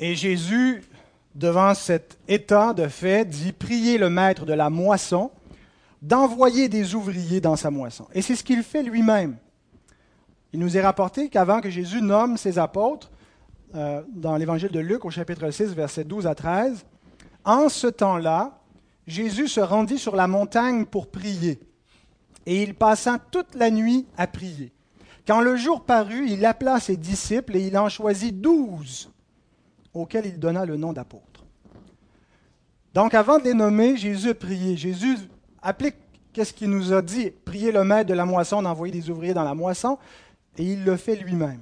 Et Jésus, devant cet état de fait, dit Priez le maître de la moisson d'envoyer des ouvriers dans sa moisson. Et c'est ce qu'il fait lui-même. Il nous est rapporté qu'avant que Jésus nomme ses apôtres, euh, dans l'évangile de Luc au chapitre 6, versets 12 à 13, en ce temps-là, Jésus se rendit sur la montagne pour prier, et il passa toute la nuit à prier. Quand le jour parut, il appela ses disciples et il en choisit douze, auxquels il donna le nom d'apôtres. Donc avant de les nommer, Jésus a prié. Jésus applique qu'est-ce qu'il nous a dit, prier le maître de la moisson d'envoyer des ouvriers dans la moisson, et il le fait lui-même.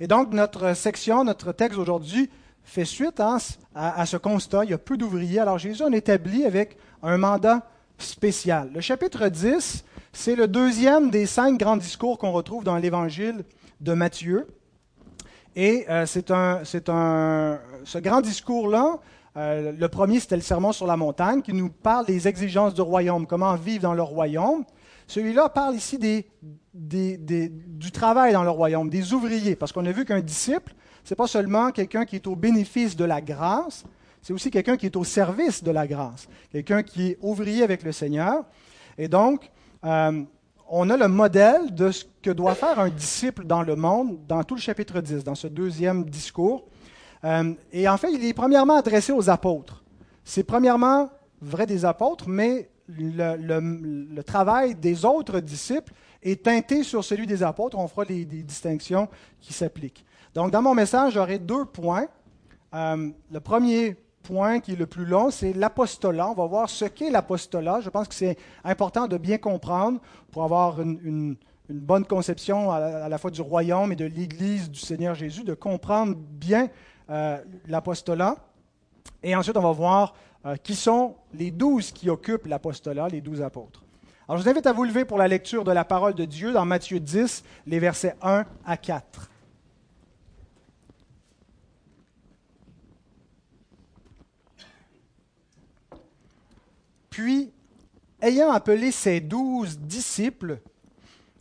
Et donc notre section, notre texte aujourd'hui fait suite hein, à, ce constat. Il y a peu d'ouvriers. Alors Jésus en établit avec un mandat spécial. Le chapitre 10, c'est le deuxième des cinq grands discours qu'on retrouve dans l'évangile de Matthieu. Et euh, c'est un, un, ce grand discours-là, euh, le premier, c'était le sermon sur la montagne, qui nous parle des exigences du royaume, comment vivre dans le royaume. Celui-là parle ici des, du travail dans le royaume, des ouvriers, parce qu'on a vu qu'un disciple, ce n'est pas seulement quelqu'un qui est au bénéfice de la grâce, c'est aussi quelqu'un qui est au service de la grâce, quelqu'un qui est ouvrier avec le Seigneur. Et donc, euh, on a le modèle de ce que doit faire un disciple dans le monde, dans tout le chapitre 10, dans ce deuxième discours. Euh, et en fait, il est premièrement adressé aux apôtres. C'est premièrement vrai des apôtres, mais le, travail des autres disciples est teinté sur celui des apôtres. On fera des distinctions qui s'appliquent. Donc, dans mon message, j'aurai deux points. Euh, le premier point, qui est le plus long, c'est l'apostolat. On va voir ce qu'est l'apostolat. Je pense que c'est important de bien comprendre pour avoir une, bonne conception à la, fois du royaume et de l'Église du Seigneur Jésus, de comprendre bien euh, l'apostolat. Et ensuite, on va voir euh, qui sont les douze qui occupent l'apostolat, les douze apôtres. Alors, je vous invite à vous lever pour la lecture de la parole de Dieu dans Matthieu 10, les versets 1 à 4. Puis, ayant appelé ses douze disciples,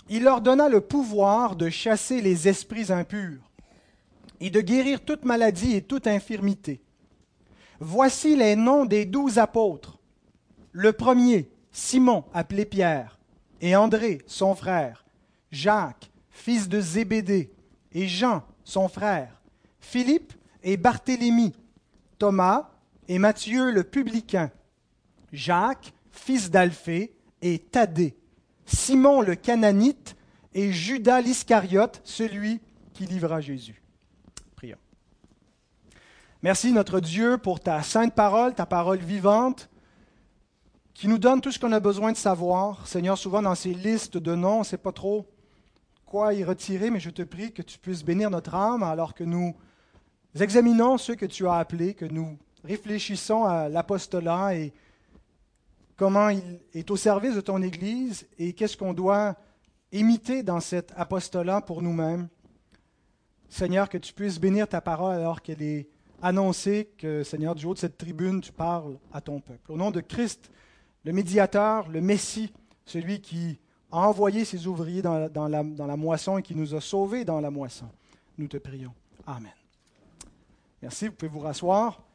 il leur donna le pouvoir de chasser les esprits impurs et de guérir toute maladie et toute infirmité. Voici les noms des douze apôtres. Le premier, Simon, appelé Pierre, et André, son frère, Jacques, fils de Zébédée, et Jean, son frère, Philippe et Barthélemy, Thomas et Matthieu le publicain, Jacques, fils d'Alphée, et Thaddée, Simon le Cananite, et Judas l'Iscariote, celui qui livra Jésus. Prions. Merci notre Dieu pour ta sainte parole, ta parole vivante, qui nous donne tout ce qu'on a besoin de savoir. Seigneur, souvent dans ces listes de noms, on ne sait pas trop quoi y retirer, mais je te prie que tu puisses bénir notre âme alors que nous examinons ceux que tu as appelés, que nous réfléchissons à l'apostolat et comment il est au service de ton Église et qu'est-ce qu'on doit imiter dans cet apostolat pour nous-mêmes. Seigneur, que tu puisses bénir ta parole alors qu'elle est annoncée, que Seigneur, du haut de cette tribune, tu parles à ton peuple. Au nom de Christ, le médiateur, le Messie, celui qui a envoyé ses ouvriers dans la, moisson et qui nous a sauvés dans la moisson, nous te prions. Amen. Merci, vous pouvez vous rasseoir.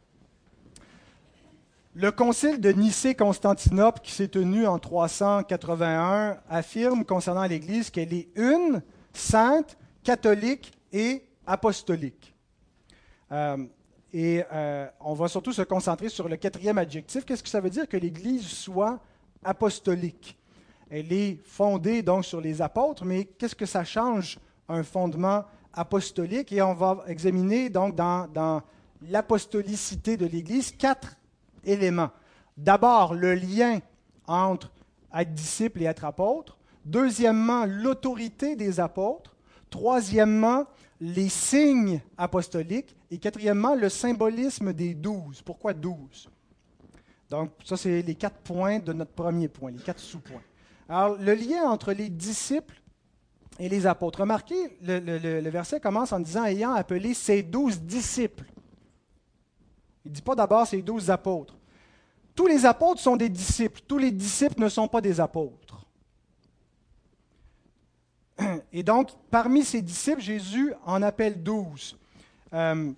Le concile de Nicée-Constantinople, qui s'est tenu en 381, affirme concernant l'Église qu'elle est une, sainte, catholique et apostolique. Euh, et euh, on va surtout se concentrer sur le quatrième adjectif. Qu'est-ce que ça veut dire que l'Église soit apostolique? Elle est fondée donc sur les apôtres, mais qu'est-ce que ça change un fondement apostolique? Et on va examiner donc dans, dans l'apostolicité de l'Église quatre éléments. D'abord, le lien entre être disciple et être apôtre. Deuxièmement, l'autorité des apôtres. Troisièmement, les signes apostoliques. Et quatrièmement, le symbolisme des douze. Pourquoi douze? Donc, ça, c'est les quatre points de notre premier point, les quatre sous-points. Alors, le lien entre les disciples et les apôtres. Remarquez, le, le verset commence en disant ayant appelé ses douze disciples. Il ne dit pas d'abord ces douze apôtres. Tous les apôtres sont des disciples. Tous les disciples ne sont pas des apôtres. Et donc, parmi ces disciples, Jésus en appelle douze. Euh,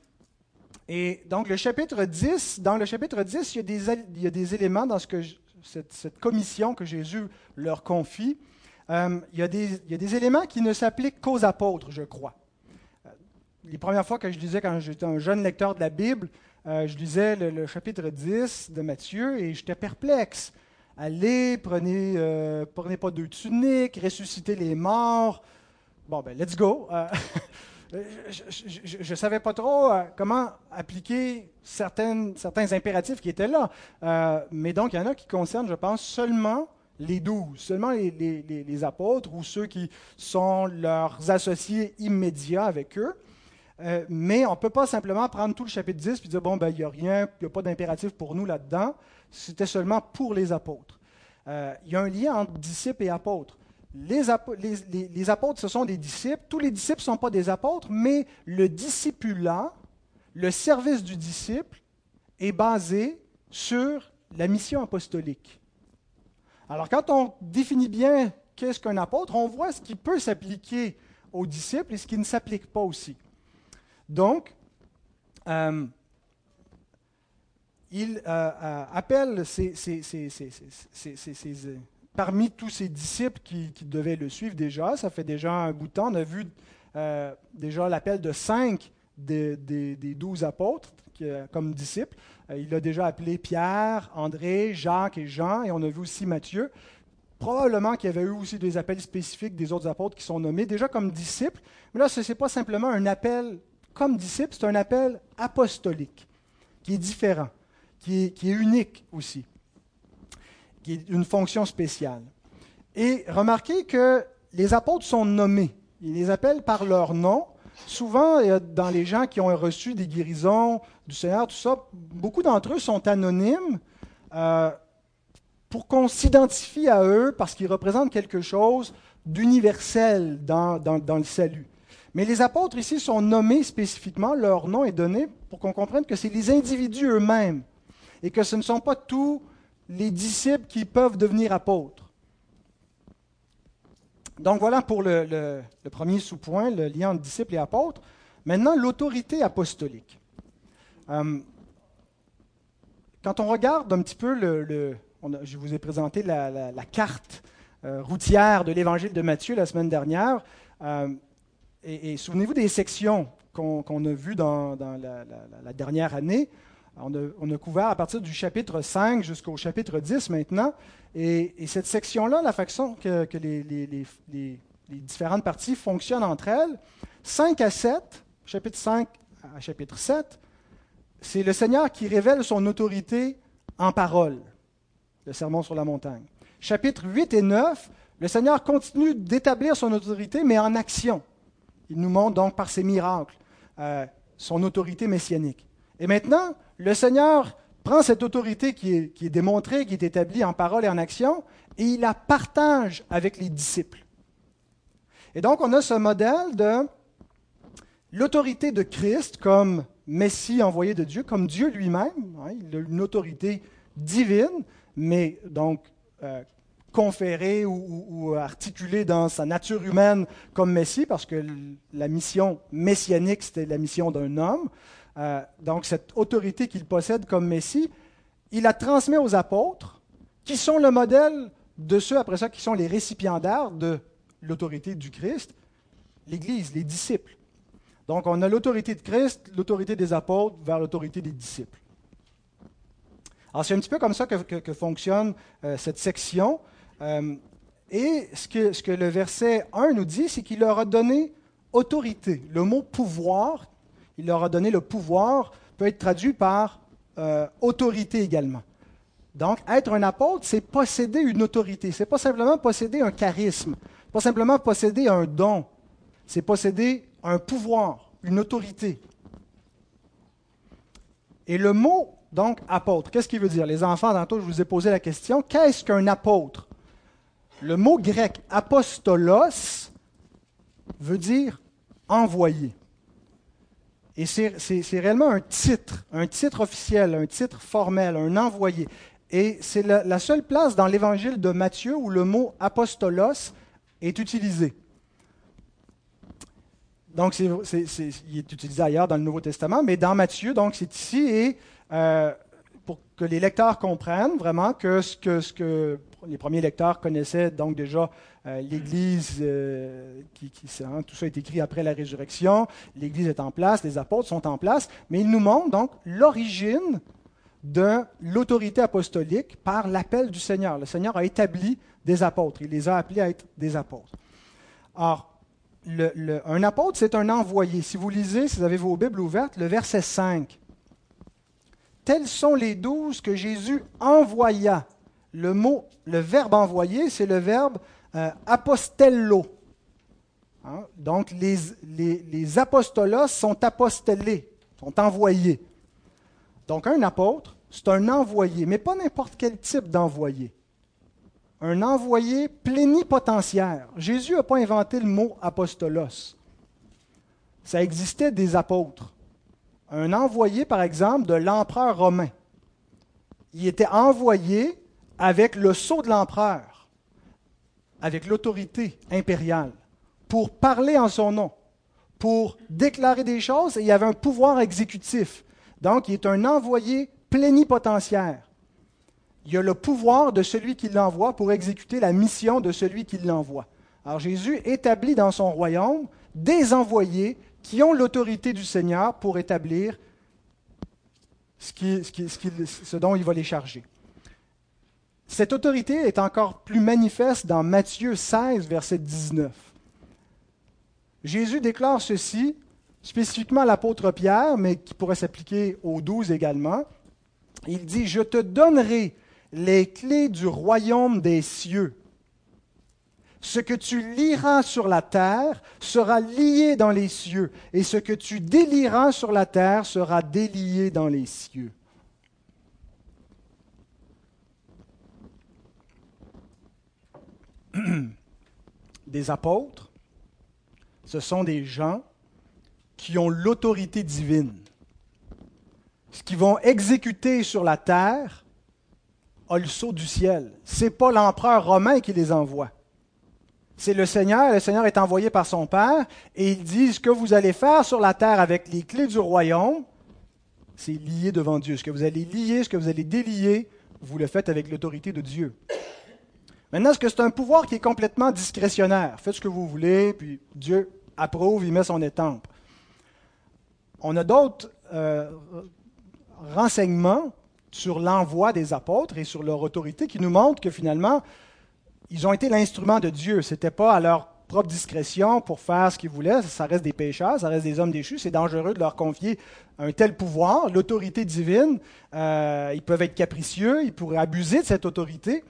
Et donc, le chapitre 10, dans le chapitre 10, il y a des, éléments dans ce que cette, cette, commission que Jésus leur confie. Euh, il, y a des, il, y a des, éléments qui ne s'appliquent qu'aux apôtres, je crois. Euh, les premières fois que je lisais, quand j'étais un jeune lecteur de la Bible, euh, je lisais le, chapitre 10 de Matthieu et j'étais perplexe. Allez, prenez, euh, prenez pas deux tuniques, ressuscitez les morts. Bon, ben, let's go. Euh, je ne savais pas trop comment appliquer certaines, certains impératifs qui étaient là. Mais donc, il y en a qui concernent, je pense, seulement les douze, seulement les, apôtres ou ceux qui sont leurs associés immédiats avec eux. Euh, mais on ne peut pas simplement prendre tout le chapitre 10 et dire, bon, ben, il n'y a rien, il n'y a pas d'impératif pour nous là-dedans. C'était seulement pour les apôtres. Euh, il y a un lien entre disciples et apôtres les, apôtres, ce sont des disciples. Tous les disciples ne sont pas des apôtres, mais le discipulat, le service du disciple, est basé sur la mission apostolique. Alors, quand on définit bien qu'est-ce qu'un apôtre, on voit ce qui peut s'appliquer aux disciples et ce qui ne s'applique pas aussi. Donc, euh, il euh, euh, appelle parmi tous ses disciples qui, devaient le suivre déjà. Ça fait déjà un bout de temps. On a vu euh, déjà l'appel de cinq des, douze apôtres comme disciples. Euh, il a déjà appelé Pierre, André, Jacques et Jean, et on a vu aussi Matthieu. Probablement qu'il y avait eu aussi des appels spécifiques des autres apôtres qui sont nommés déjà comme disciples. Mais là, ce n'est pas simplement un appel comme disciple, c'est un appel apostolique, qui est différent, qui est unique aussi qui est une fonction spéciale. Et remarquez que les apôtres sont nommés. Ils les appellent par leur nom. Souvent, dans les gens qui ont reçu des guérisons du Seigneur, tout ça, beaucoup d'entre eux sont anonymes euh, pour qu'on s'identifie à eux parce qu'ils représentent quelque chose d'universel dans, le salut. Mais les apôtres ici sont nommés spécifiquement, leur nom est donné pour qu'on comprenne que c'est les individus eux-mêmes et que ce ne sont pas tous les disciples qui peuvent devenir apôtres. Donc voilà pour le, premier sous-point, le lien entre disciples et apôtres. Maintenant, l'autorité apostolique. Euh, quand on regarde un petit peu le... je vous ai présenté la, carte euh, routière de l'évangile de Matthieu la semaine dernière. Euh, et, souvenez-vous des sections qu'on a vues dans, la, dernière année. On a, couvert à partir du chapitre 5 jusqu'au chapitre 10 maintenant. Et, cette section-là, la façon que, les, différentes parties fonctionnent entre elles, 5 à 7, chapitre 5 à chapitre 7, c'est le Seigneur qui révèle son autorité en parole, le sermon sur la montagne. Chapitre 8 et 9, le Seigneur continue d'établir son autorité, mais en action. Il nous montre donc par ses miracles euh, son autorité messianique. Et maintenant, le Seigneur prend cette autorité qui est, démontrée, qui est établie en parole et en action, et il la partage avec les disciples. Et donc, on a ce modèle de l'autorité de Christ comme Messie envoyé de Dieu, comme Dieu lui-même. Hein, il a une autorité divine, mais donc euh, conférée ou, articulée dans sa nature humaine comme Messie, parce que la mission messianique, c'était la mission d'un homme. Euh, donc cette autorité qu'il possède comme Messie, il la transmet aux apôtres, qui sont le modèle de ceux, après ça, qui sont les récipiendaires de l'autorité du Christ, l'Église, les disciples. Donc on a l'autorité de Christ, l'autorité des apôtres vers l'autorité des disciples. Alors c'est un petit peu comme ça que, fonctionne euh, cette section. Euh, et ce que, ce que le verset 1 nous dit, c'est qu'il leur a donné autorité. Le mot pouvoir il leur a donné le pouvoir, peut être traduit par euh, autorité également. Donc, être un apôtre, c'est posséder une autorité. C'est pas simplement posséder un charisme, pas simplement posséder un don. C'est posséder un pouvoir, une autorité. Et le mot, donc, apôtre, qu'est-ce qu'il veut dire? Les enfants, tantôt, je vous ai posé la question qu'est-ce qu'un apôtre? Le mot grec apostolos veut dire envoyé. Et c'est réellement un titre, un titre officiel, un titre formel, un envoyé. Et c'est la, seule place dans l'évangile de Matthieu où le mot apostolos est utilisé. Donc, il est utilisé ailleurs dans le Nouveau Testament, mais dans Matthieu, donc c'est ici, et euh, pour que les lecteurs comprennent vraiment que ce que, ce que les premiers lecteurs connaissaient donc déjà euh, l'Église, euh, qui, hein, tout ça est écrit après la résurrection, l'Église est en place, les apôtres sont en place, mais il nous montre donc l'origine de l'autorité apostolique par l'appel du Seigneur. Le Seigneur a établi des apôtres, il les a appelés à être des apôtres. Or, un apôtre, c'est un envoyé. Si vous lisez, si vous avez vos Bibles ouvertes, le verset 5, tels sont les douze que Jésus envoya. Le mot, le verbe envoyer, c'est le verbe euh, apostello. Hein? Donc, les, les, apostolos sont apostellés, sont envoyés. Donc, un apôtre, c'est un envoyé, mais pas n'importe quel type d'envoyé. Un envoyé plénipotentiaire. Jésus n'a pas inventé le mot apostolos. Ça existait des apôtres. Un envoyé, par exemple, de l'empereur romain. Il était envoyé avec le sceau de l'empereur avec l'autorité impériale pour parler en son nom, pour déclarer des choses, et il avait un pouvoir exécutif. Donc, il est un envoyé plénipotentiaire. Il y a le pouvoir de celui qui l'envoie pour exécuter la mission de celui qui l'envoie. Alors Jésus établit dans son royaume des envoyés qui ont l'autorité du Seigneur pour établir ce, ce dont il va les charger. Cette autorité est encore plus manifeste dans Matthieu 16, verset 19. Jésus déclare ceci, spécifiquement à l'apôtre Pierre, mais qui pourrait s'appliquer aux douze également. Il dit, Je te donnerai les clés du royaume des cieux. Ce que tu liras sur la terre sera lié dans les cieux, et ce que tu délieras sur la terre sera délié dans les cieux. des apôtres, ce sont des gens qui ont l'autorité divine. Ce qu'ils vont exécuter sur la terre a le sceau du ciel. Ce n'est pas l'empereur romain qui les envoie. C'est le Seigneur. Le Seigneur est envoyé par son Père et il dit ce que vous allez faire sur la terre avec les clés du royaume, c'est lié devant Dieu. Ce que vous allez lier, ce que vous allez délier, vous le faites avec l'autorité de Dieu. Maintenant, est-ce que c'est un pouvoir qui est complètement discrétionnaire? Faites ce que vous voulez, puis Dieu approuve, il met son étampe. On a d'autres euh, renseignements sur l'envoi des apôtres et sur leur autorité qui nous montrent que finalement, ils ont été l'instrument de Dieu. Ce n'était pas à leur propre discrétion pour faire ce qu'ils voulaient. Ça reste des pécheurs, ça reste des hommes déchus. C'est dangereux de leur confier un tel pouvoir, l'autorité divine. Euh, ils peuvent être capricieux, ils pourraient abuser de cette autorité.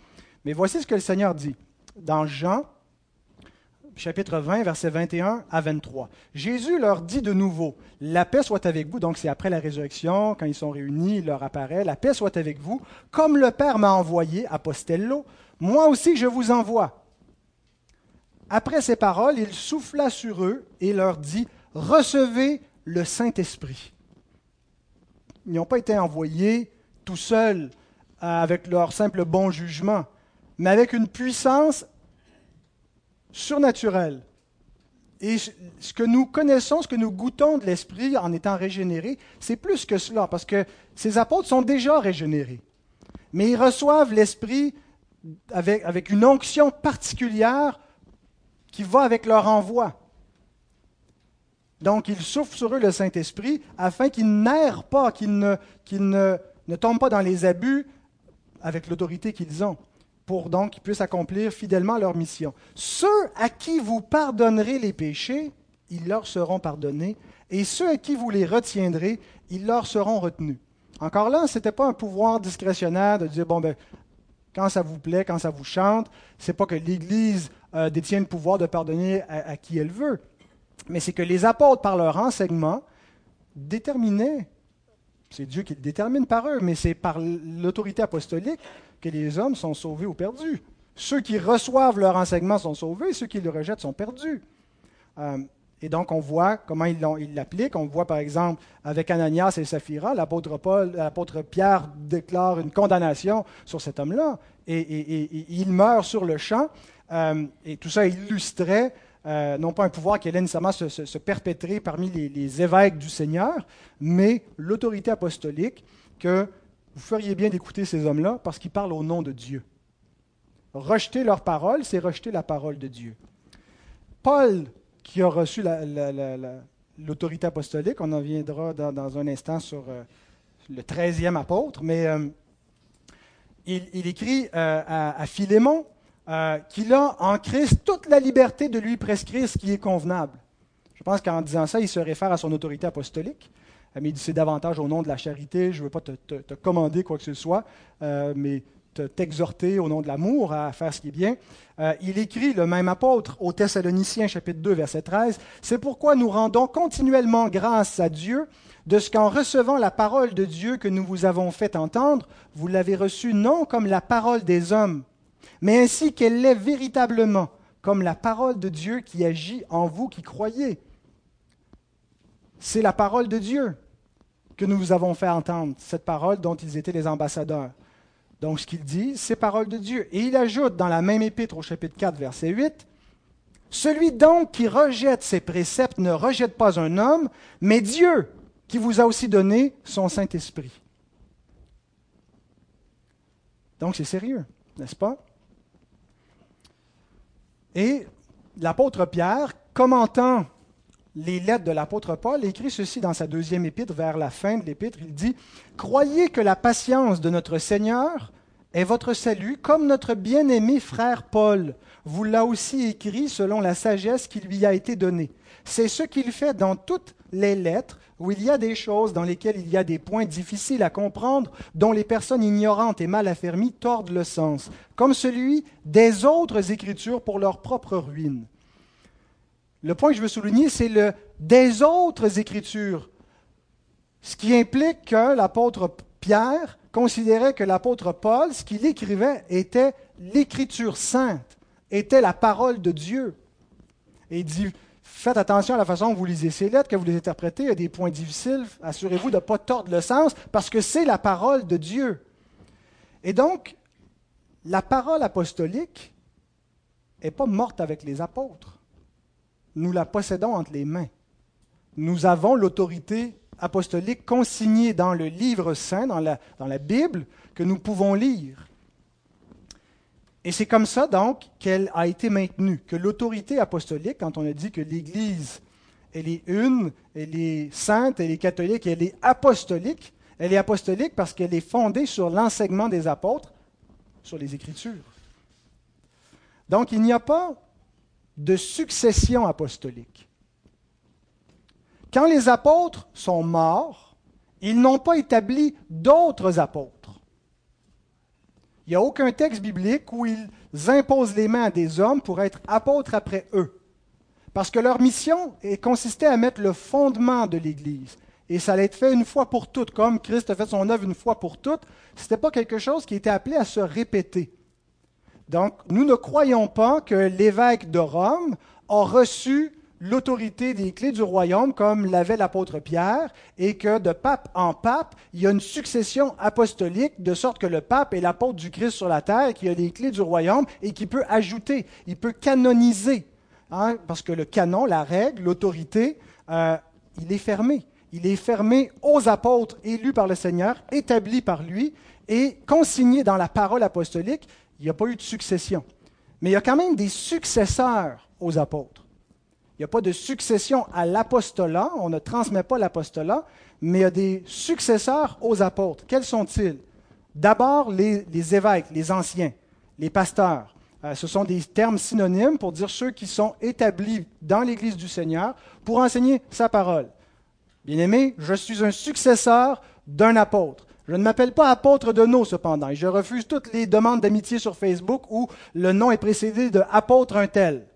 Mais voici ce que le Seigneur dit dans Jean chapitre 20, versets 21 à 23. Jésus leur dit de nouveau, La paix soit avec vous. Donc c'est après la résurrection, quand ils sont réunis, il leur apparaît, La paix soit avec vous. Comme le Père m'a envoyé, apostello, moi aussi je vous envoie. Après ces paroles, il souffla sur eux et leur dit, Recevez le Saint-Esprit. Ils n'ont pas été envoyés tout seuls avec leur simple bon jugement mais avec une puissance surnaturelle. Et ce que nous connaissons, ce que nous goûtons de l'Esprit en étant régénérés, c'est plus que cela, parce que ces apôtres sont déjà régénérés. Mais ils reçoivent l'Esprit avec, avec une onction particulière qui va avec leur envoi. Donc, ils souffrent sur eux le Saint-Esprit afin qu'ils n'errent pas, qu'ils ne, ne, ne tombent pas dans les abus avec l'autorité qu'ils ont pour donc qu'ils puissent accomplir fidèlement leur mission. Ceux à qui vous pardonnerez les péchés, ils leur seront pardonnés, et ceux à qui vous les retiendrez, ils leur seront retenus. Encore là, ce n'était pas un pouvoir discrétionnaire de dire, bon, ben, quand ça vous plaît, quand ça vous chante, c'est pas que l'Église euh, détient le pouvoir de pardonner à, à qui elle veut, mais c'est que les apôtres, par leur enseignement, déterminaient, c'est Dieu qui le détermine par eux, mais c'est par l'autorité apostolique, que les hommes sont sauvés ou perdus. Ceux qui reçoivent leur enseignement sont sauvés, ceux qui le rejettent sont perdus. Euh, et donc, on voit comment ils l'appliquent. On voit, par exemple, avec Ananias et Saphira, l'apôtre, Pierre déclare une condamnation sur cet homme-là. Et, il meurt sur le champ. Euh, et tout ça illustrait euh, non pas un pouvoir qui allait nécessairement se, perpétrer parmi les, évêques du Seigneur, mais l'autorité apostolique que vous feriez bien d'écouter ces hommes-là parce qu'ils parlent au nom de Dieu. Rejeter leur parole, c'est rejeter la parole de Dieu. Paul, qui a reçu l'autorité apostolique, on en viendra dans, un instant sur euh, le treizième apôtre, mais euh, il, écrit à, à Philémon, euh, qu'il a en Christ toute la liberté de lui prescrire ce qui est convenable. Je pense qu'en disant ça, il se réfère à son autorité apostolique. Euh, mais c'est davantage au nom de la charité. Je ne veux pas te, commander quoi que ce soit, euh, mais t'exhorter au nom de l'amour à faire ce qui est bien. il écrit, le même apôtre, au Thessaloniciens chapitre 2, verset 13, C'est pourquoi nous rendons continuellement grâce à Dieu de ce qu'en recevant la parole de Dieu que nous vous avons fait entendre, vous l'avez reçue non comme la parole des hommes, mais ainsi qu'elle l'est véritablement, comme la parole de Dieu qui agit en vous qui croyez. C'est la parole de Dieu que nous vous avons fait entendre, cette parole dont ils étaient les ambassadeurs. Donc ce qu'il dit, c'est parole de Dieu. Et il ajoute dans la même épître au chapitre 4, verset 8, Celui donc qui rejette ses préceptes ne rejette pas un homme, mais Dieu qui vous a aussi donné son Saint-Esprit. Donc c'est sérieux, n'est-ce pas? Et l'apôtre Pierre, commentant les lettres de l'apôtre Paul, écrit ceci dans sa deuxième épître, vers la fin de l'épître. Il dit Croyez que la patience de notre Seigneur est votre salut, comme notre bien-aimé frère Paul vous l'a aussi écrit selon la sagesse qui lui a été donnée. C'est ce qu'il fait dans toutes les lettres où il y a des choses dans lesquelles il y a des points difficiles à comprendre, dont les personnes ignorantes et mal affermies tordent le sens, comme celui des autres Écritures pour leur propre ruine. Le point que je veux souligner, c'est le des autres Écritures, ce qui implique que l'apôtre Pierre considérait que l'apôtre Paul, ce qu'il écrivait, était l'Écriture sainte, était la parole de Dieu. Et il dit, Faites attention à la façon dont vous lisez ces lettres, que vous les interprétez. Il y a des points difficiles. Assurez-vous de ne pas tordre le sens parce que c'est la parole de Dieu. Et donc, la parole apostolique n'est pas morte avec les apôtres. Nous la possédons entre les mains. Nous avons l'autorité apostolique consignée dans le livre saint, dans la, dans la Bible, que nous pouvons lire. Et c'est comme ça, donc, qu'elle a été maintenue, que l'autorité apostolique, quand on a dit que l'Église, elle est une, elle est sainte, elle est catholique, elle est apostolique, elle est apostolique parce qu'elle est fondée sur l'enseignement des apôtres, sur les Écritures. Donc, il n'y a pas de succession apostolique. Quand les apôtres sont morts, ils n'ont pas établi d'autres apôtres. Il n'y a aucun texte biblique où ils imposent les mains à des hommes pour être apôtres après eux. Parce que leur mission consistait à mettre le fondement de l'Église. Et ça allait être fait une fois pour toutes, comme Christ a fait son œuvre une fois pour toutes. Ce n'était pas quelque chose qui était appelé à se répéter. Donc, nous ne croyons pas que l'évêque de Rome a reçu l'autorité des clés du royaume comme l'avait l'apôtre Pierre, et que de pape en pape, il y a une succession apostolique, de sorte que le pape est l'apôtre du Christ sur la terre, qui a les clés du royaume et qui peut ajouter, il peut canoniser, hein, parce que le canon, la règle, l'autorité, euh, il est fermé. Il est fermé aux apôtres élus par le Seigneur, établis par lui, et consigné dans la parole apostolique. Il n'y a pas eu de succession. Mais il y a quand même des successeurs aux apôtres. Il n'y a pas de succession à l'apostolat, on ne transmet pas l'apostolat, mais il y a des successeurs aux apôtres. Quels sont-ils? D'abord, les, évêques, les anciens, les pasteurs. Euh, ce sont des termes synonymes pour dire ceux qui sont établis dans l'Église du Seigneur pour enseigner sa parole. Bien-aimé, je suis un successeur d'un apôtre. Je ne m'appelle pas apôtre de nos, cependant, et je refuse toutes les demandes d'amitié sur Facebook où le nom est précédé de apôtre un tel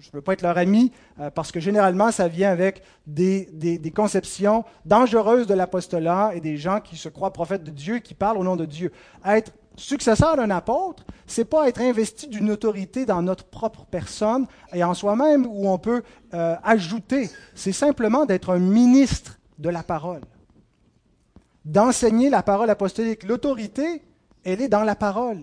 je ne veux pas être leur ami, euh, parce que généralement, ça vient avec des, conceptions dangereuses de l'apostolat et des gens qui se croient prophètes de Dieu, qui parlent au nom de Dieu. Être successeur d'un apôtre, c'est pas être investi d'une autorité dans notre propre personne et en soi-même où on peut euh, ajouter. C'est simplement d'être un ministre de la parole, d'enseigner la parole apostolique. L'autorité, elle est dans la parole,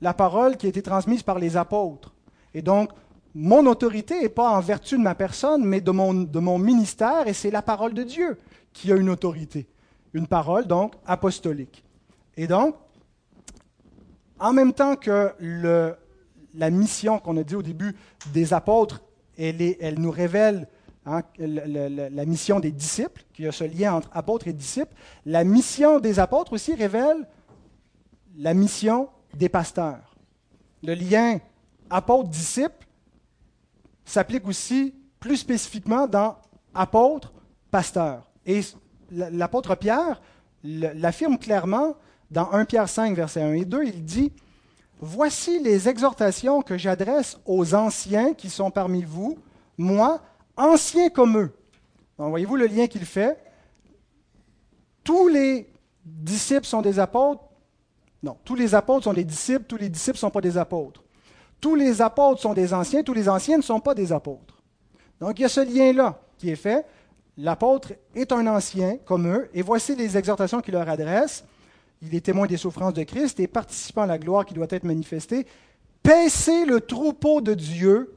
la parole qui a été transmise par les apôtres. Et donc, mon autorité n'est pas en vertu de ma personne, mais de mon, ministère, et c'est la parole de Dieu qui a une autorité. Une parole, donc, apostolique. Et donc, en même temps que la mission qu'on a dit au début des apôtres, elle nous révèle hein, la, la, mission des disciples, qu'il y a ce lien entre apôtres et disciples, la mission des apôtres aussi révèle la mission des pasteurs. Le lien apôtre-disciple s'applique aussi plus spécifiquement dans apôtre-pasteur. Et l'apôtre Pierre l'affirme clairement dans 1 Pierre 5, versets 1 et 2. Il dit Voici les exhortations que j'adresse aux anciens qui sont parmi vous, moi, anciens comme eux. voyez-vous le lien qu'il fait? Tous les disciples sont des apôtres. Non, tous les apôtres sont des disciples, tous les disciples ne sont pas des apôtres. Tous les apôtres sont des anciens, tous les anciens ne sont pas des apôtres. Donc il y a ce lien-là qui est fait. L'apôtre est un ancien comme eux, et voici les exhortations qu'il leur adresse. Il est témoin des souffrances de Christ et participant à la gloire qui doit être manifestée. Paissez le troupeau de Dieu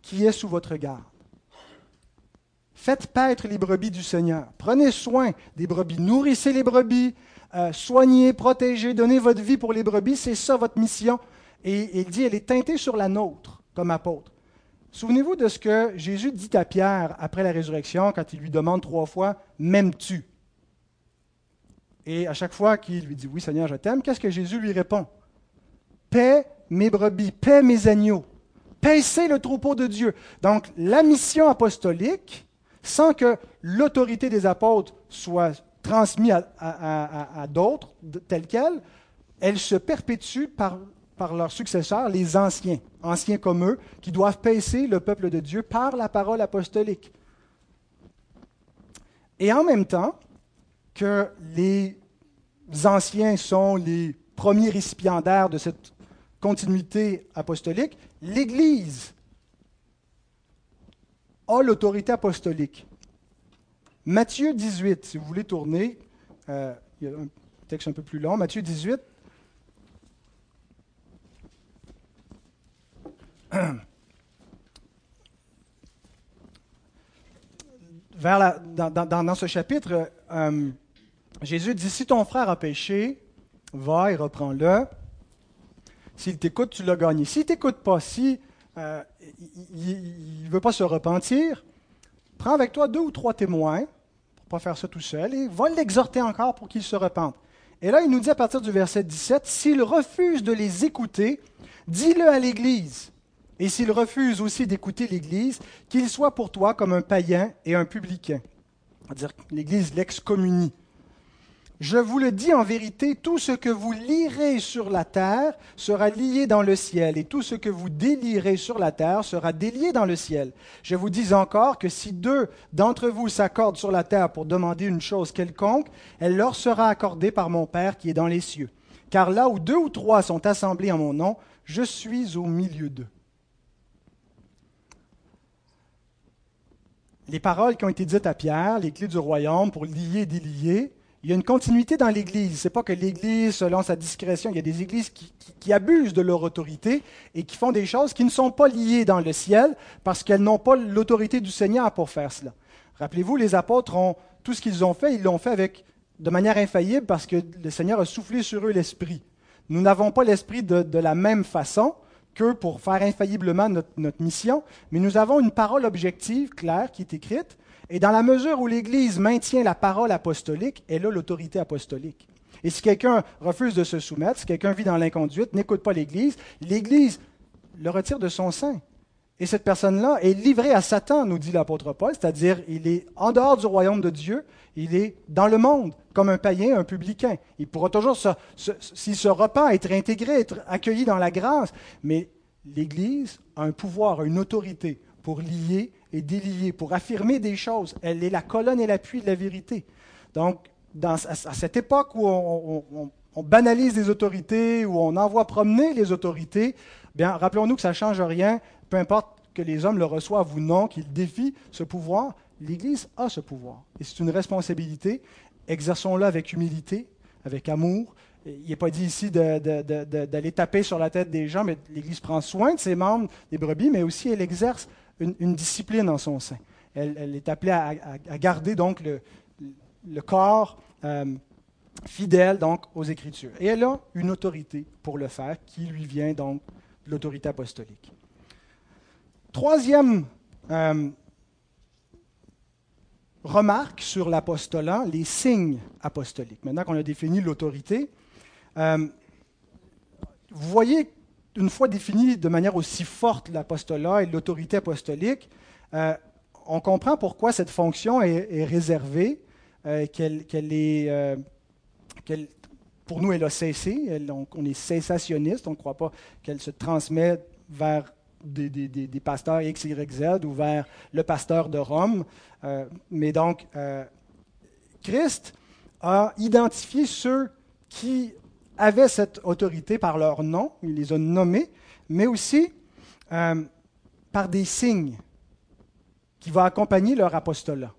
qui est sous votre garde. Faites paître les brebis du Seigneur. Prenez soin des brebis. Nourrissez les brebis. Euh, soignez, protégez, donnez votre vie pour les brebis. C'est ça votre mission. Et il dit, elle est teintée sur la nôtre comme apôtre. Souvenez-vous de ce que Jésus dit à Pierre après la résurrection quand il lui demande trois fois M'aimes-tu? Et à chaque fois qu'il lui dit Oui, Seigneur, je t'aime, qu'est-ce que Jésus lui répond? Paix mes brebis, paix mes agneaux, paissez le troupeau de Dieu. Donc, la mission apostolique, sans que l'autorité des apôtres soit transmise à, d'autres telle qu'elle, elle se perpétue par par leurs successeurs, les anciens, anciens comme eux, qui doivent paisser le peuple de Dieu par la parole apostolique. Et en même temps que les anciens sont les premiers récipiendaires de cette continuité apostolique, l'Église a l'autorité apostolique. Matthieu 18, si vous voulez tourner, euh, il y a un texte un peu plus long, Matthieu 18, Vers dans, ce chapitre, euh, Jésus dit, si ton frère a péché, va et reprends-le. S'il t'écoute, tu l'as gagné. S'il t'écoute pas, si euh, il ne veut pas se repentir, prends avec toi deux ou trois témoins, pour ne pas faire ça tout seul, et va l'exhorter encore pour qu'il se repente. Et là, il nous dit à partir du verset 17, s'il refuse de les écouter, dis-le à l'Église. Et s'il refuse aussi d'écouter l'Église, qu'il soit pour toi comme un païen et un publicain. C'est-à-dire l'Église l'excommunie. Je vous le dis en vérité, tout ce que vous lirez sur la terre sera lié dans le ciel, et tout ce que vous délirez sur la terre sera délié dans le ciel. Je vous dis encore que si deux d'entre vous s'accordent sur la terre pour demander une chose quelconque, elle leur sera accordée par mon Père qui est dans les cieux. Car là où deux ou trois sont assemblés en mon nom, je suis au milieu d'eux. les paroles qui ont été dites à Pierre, les clés du royaume pour lier délier, il y a une continuité dans l'Église. Ce n'est pas que l'Église, selon sa discrétion, il y a des Églises qui, abusent de leur autorité et qui font des choses qui ne sont pas liées dans le ciel parce qu'elles n'ont pas l'autorité du Seigneur pour faire cela. Rappelez-vous, les apôtres ont tout ce qu'ils ont fait, ils l'ont fait avec, de manière infaillible parce que le Seigneur a soufflé sur eux l'Esprit. Nous n'avons pas l'Esprit de la même façon, que pour faire infailliblement notre, mission, mais nous avons une parole objective, claire, qui est écrite, et dans la mesure où l'Église maintient la parole apostolique, elle a l'autorité apostolique. Et si quelqu'un refuse de se soumettre, si quelqu'un vit dans l'inconduite, n'écoute pas l'Église, l'Église le retire de son sein. Et cette personne-là est livrée à Satan, nous dit l'apôtre Paul, c'est-à-dire il est en dehors du royaume de Dieu, il est dans le monde, comme un païen, un publicain. Il pourra toujours, s'il se repent, être intégré, être accueilli dans la grâce. Mais l'Église a un pouvoir, une autorité pour lier et délier, pour affirmer des choses. Elle est la colonne et l'appui de la vérité. Donc, à, cette époque où on, banalise les autorités, où on envoie promener les autorités, bien, rappelons-nous que ça ne change rien, peu importe que les hommes le reçoivent ou non, qu'ils défient ce pouvoir, l'Église a ce pouvoir. Et c'est une responsabilité. Exerçons-le avec humilité, avec amour, il n'est pas dit ici d'aller taper sur la tête des gens, mais l'Église prend soin de ses membres, des brebis, mais aussi elle exerce une, discipline en son sein. Elle, est appelée à, garder donc le, corps euh, fidèle donc aux Écritures. Et elle a une autorité pour le faire qui lui vient donc de l'autorité apostolique. Troisième euh, remarque sur l'apostolat, les signes apostoliques. Maintenant qu'on a défini l'autorité, euh, vous voyez, une fois défini de manière aussi forte l'apostolat et l'autorité apostolique, euh, on comprend pourquoi cette fonction est, réservée, euh, qu'elle, est, pour nous, elle a cessé, on, est cessationniste, on ne croit pas qu'elle se transmet vers des, des, pasteurs X, Y, Z ou vers le pasteur de Rome. mais donc, Christ a identifié ceux qui avaient cette autorité par leur nom, il les a nommés, mais aussi euh, par des signes qui vont accompagner leur apostolat.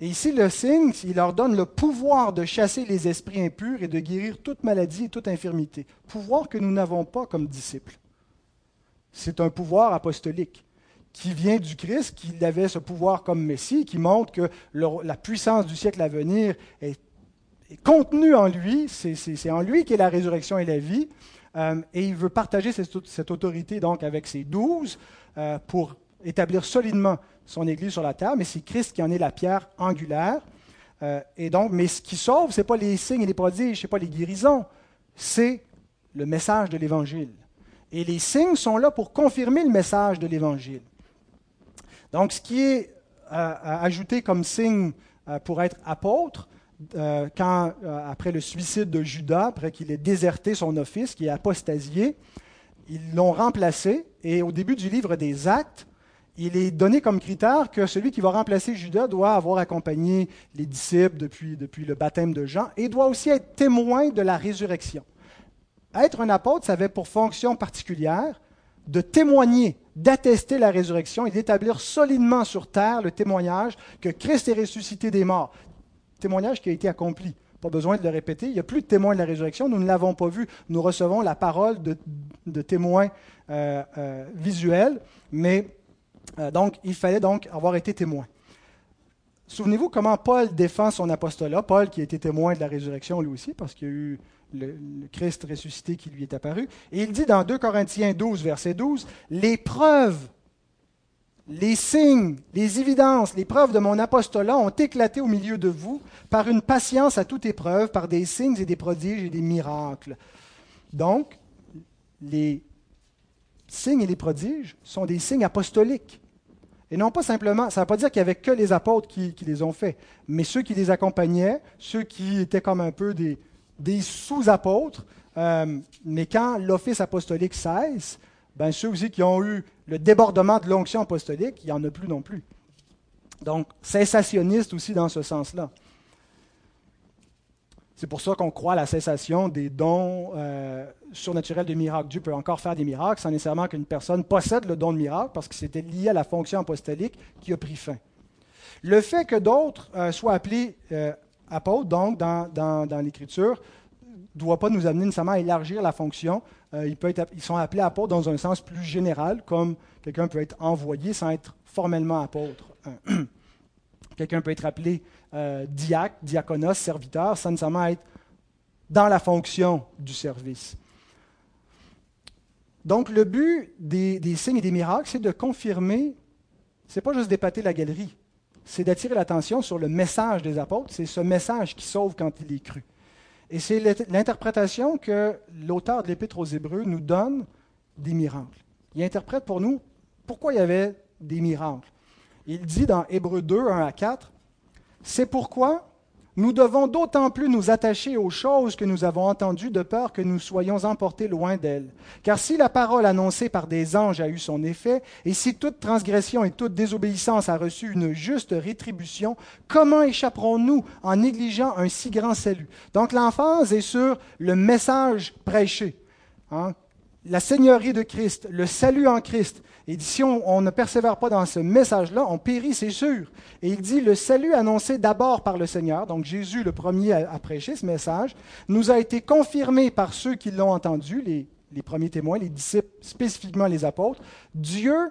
Et ici, le signe, il leur donne le pouvoir de chasser les esprits impurs et de guérir toute maladie et toute infirmité. Pouvoir que nous n'avons pas comme disciples. C'est un pouvoir apostolique qui vient du Christ, qui avait ce pouvoir comme Messie, qui montre que la puissance du siècle à venir est contenu en lui, c'est en lui qu'est la résurrection et la vie, euh, et il veut partager cette, autorité donc avec ses douze euh, pour établir solidement son Église sur la terre, mais c'est Christ qui en est la pierre angulaire. Euh, et donc, mais ce qui sauve, ce n'est pas les signes et les prodiges, ce n'est pas les guérisons, c'est le message de l'Évangile. Et les signes sont là pour confirmer le message de l'Évangile. Donc, ce qui est ajouté comme signe pour être apôtre, euh, quand, euh, après le suicide de Judas, après qu'il ait déserté son office, qui est apostasié, ils l'ont remplacé. Et au début du livre des Actes, il est donné comme critère que celui qui va remplacer Judas doit avoir accompagné les disciples depuis, depuis le baptême de Jean et doit aussi être témoin de la résurrection. Être un apôtre, ça avait pour fonction particulière de témoigner, d'attester la résurrection et d'établir solidement sur terre le témoignage que Christ est ressuscité des morts témoignage qui a été accompli. Pas besoin de le répéter. Il n'y a plus de témoins de la résurrection. Nous ne l'avons pas vu. Nous recevons la parole de, témoins euh, euh, visuels, mais euh, donc il fallait donc avoir été témoin. Souvenez-vous comment Paul défend son apostolat. Paul qui a été témoin de la résurrection lui aussi, parce qu'il y a eu le, le, Christ ressuscité qui lui est apparu. Et il dit dans 2 Corinthiens 12, verset 12, les preuves les signes, les évidences, les preuves de mon apostolat ont éclaté au milieu de vous par une patience à toute épreuve, par des signes et des prodiges et des miracles. Donc, les signes et les prodiges sont des signes apostoliques. Et non pas simplement, ça ne veut pas dire qu'il n'y avait que les apôtres qui, les ont faits, mais ceux qui les accompagnaient, ceux qui étaient comme un peu des, sous-apôtres, euh, mais quand l'office apostolique cesse, ben, ceux aussi qui ont eu le débordement de l'onction apostolique, il n'y en a plus non plus. Donc, cessationniste aussi dans ce sens-là. C'est pour ça qu'on croit à la cessation des dons euh, surnaturels de miracles. Dieu peut encore faire des miracles sans nécessairement qu'une personne possède le don de miracle, parce que c'était lié à la fonction apostolique qui a pris fin. Le fait que d'autres euh, soient appelés euh, apôtres, donc, dans, dans l'Écriture, ne doit pas nous amener nécessairement à élargir la fonction. Euh, ils, sont appelés apôtres dans un sens plus général, comme quelqu'un peut être envoyé sans être formellement apôtre. quelqu'un peut être appelé euh, diacre, diaconos, serviteur, sans nécessairement être dans la fonction du service. Donc, le but des, des signes et des miracles, c'est de confirmer, c'est pas juste d'épater la galerie, c'est d'attirer l'attention sur le message des apôtres. C'est ce message qui sauve quand il est cru. Et c'est l'interprétation que l'auteur de l'Épître aux Hébreux nous donne des miracles. Il interprète pour nous pourquoi il y avait des miracles. Il dit dans Hébreux 2, 1 à 4, C'est pourquoi nous devons d'autant plus nous attacher aux choses que nous avons entendues de peur que nous soyons emportés loin d'elles. Car si la parole annoncée par des anges a eu son effet, et si toute transgression et toute désobéissance a reçu une juste rétribution, comment échapperons-nous en négligeant un si grand salut? Donc l'emphase est sur le message prêché. Hein? la seigneurie de Christ, le salut en Christ. Et si on, ne persévère pas dans ce message-là, on périt, c'est sûr. Et il dit, le salut annoncé d'abord par le Seigneur, donc Jésus le premier à, prêcher ce message, nous a été confirmé par ceux qui l'ont entendu, les, premiers témoins, les disciples, spécifiquement les apôtres. Dieu,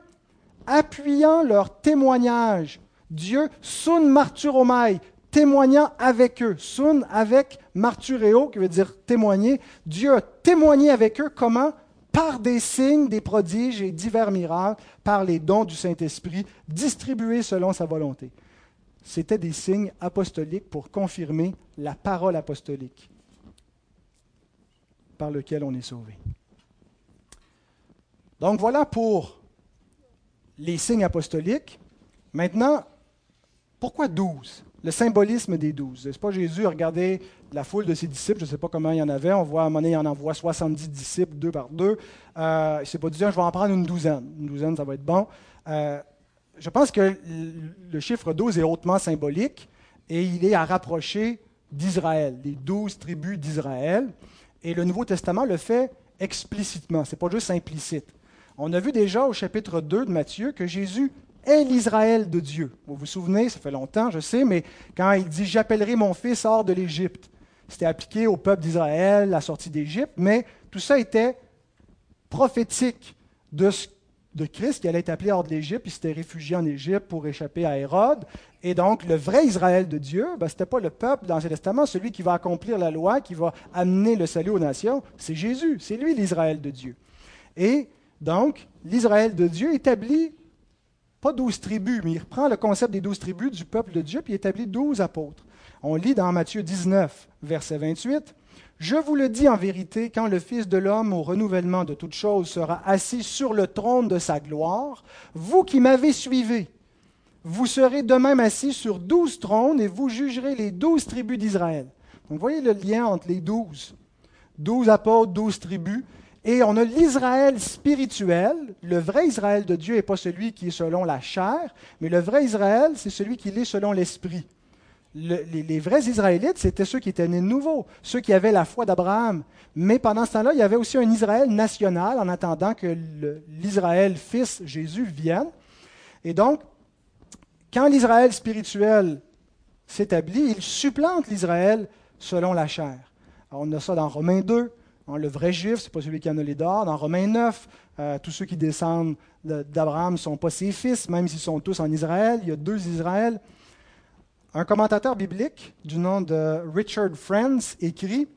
appuyant leur témoignage, Dieu, sun marturomai, témoignant avec eux. Sun avec martureo, qui veut dire témoigner. Dieu a témoigné avec eux comment? Par des signes, des prodiges et divers miracles, par les dons du Saint-Esprit, distribués selon sa volonté. C'étaient des signes apostoliques pour confirmer la parole apostolique par lequel on est sauvé. Donc voilà pour les signes apostoliques. Maintenant, pourquoi douze? Le symbolisme des douze. N'est-ce pas Jésus a regardé la foule de ses disciples, je ne sais pas comment il y en avait, on voit à un moment donné, il en envoie 70 disciples, deux par deux. Euh, il ne s'est pas dit, je vais en prendre une douzaine. Une douzaine, ça va être bon. Euh, je pense que le chiffre 12 est hautement symbolique et il est à rapprocher d'Israël, des douze tribus d'Israël. Et le Nouveau Testament le fait explicitement, ce n'est pas juste implicite. On a vu déjà au chapitre 2 de Matthieu que Jésus est l'Israël de Dieu. Vous vous souvenez, ça fait longtemps, je sais, mais quand il dit J'appellerai mon fils hors de l'Égypte, c'était appliqué au peuple d'Israël, la sortie d'Égypte, mais tout ça était prophétique de, de Christ qui allait être appelé hors de l'Égypte, il s'était réfugié en Égypte pour échapper à Hérode. Et donc, le vrai Israël de Dieu, ben, ce n'était pas le peuple dans l'Ancien Testament, celui qui va accomplir la loi, qui va amener le salut aux nations, c'est Jésus, c'est lui l'Israël de Dieu. Et donc, l'Israël de Dieu établit pas douze tribus, mais il reprend le concept des douze tribus du peuple de Dieu, puis il établit douze apôtres. On lit dans Matthieu 19, verset 28, Je vous le dis en vérité, quand le Fils de l'homme, au renouvellement de toutes choses, sera assis sur le trône de sa gloire, vous qui m'avez suivi, vous serez de même assis sur douze trônes et vous jugerez les douze tribus d'Israël. Voyez le lien entre les douze. Douze apôtres, douze tribus. Et on a l'Israël spirituel. Le vrai Israël de Dieu n'est pas celui qui est selon la chair, mais le vrai Israël, c'est celui qui est selon l'esprit les, vrais Israélites, c'était ceux qui étaient nés de nouveau, ceux qui avaient la foi d'Abraham. Mais pendant ce temps-là, il y avait aussi un Israël national en attendant que l'Israël fils Jésus vienne. Et donc, quand l'Israël spirituel s'établit, il supplante l'Israël selon la chair. on a ça dans Romains 2. Le vrai juif, ce n'est pas celui qui en a les d'or. Dans Romains 9, euh, tous ceux qui descendent d'Abraham ne sont pas ses fils, même s'ils sont tous en Israël. Il y a deux Israël. Un commentateur biblique du nom de Richard Friends écrit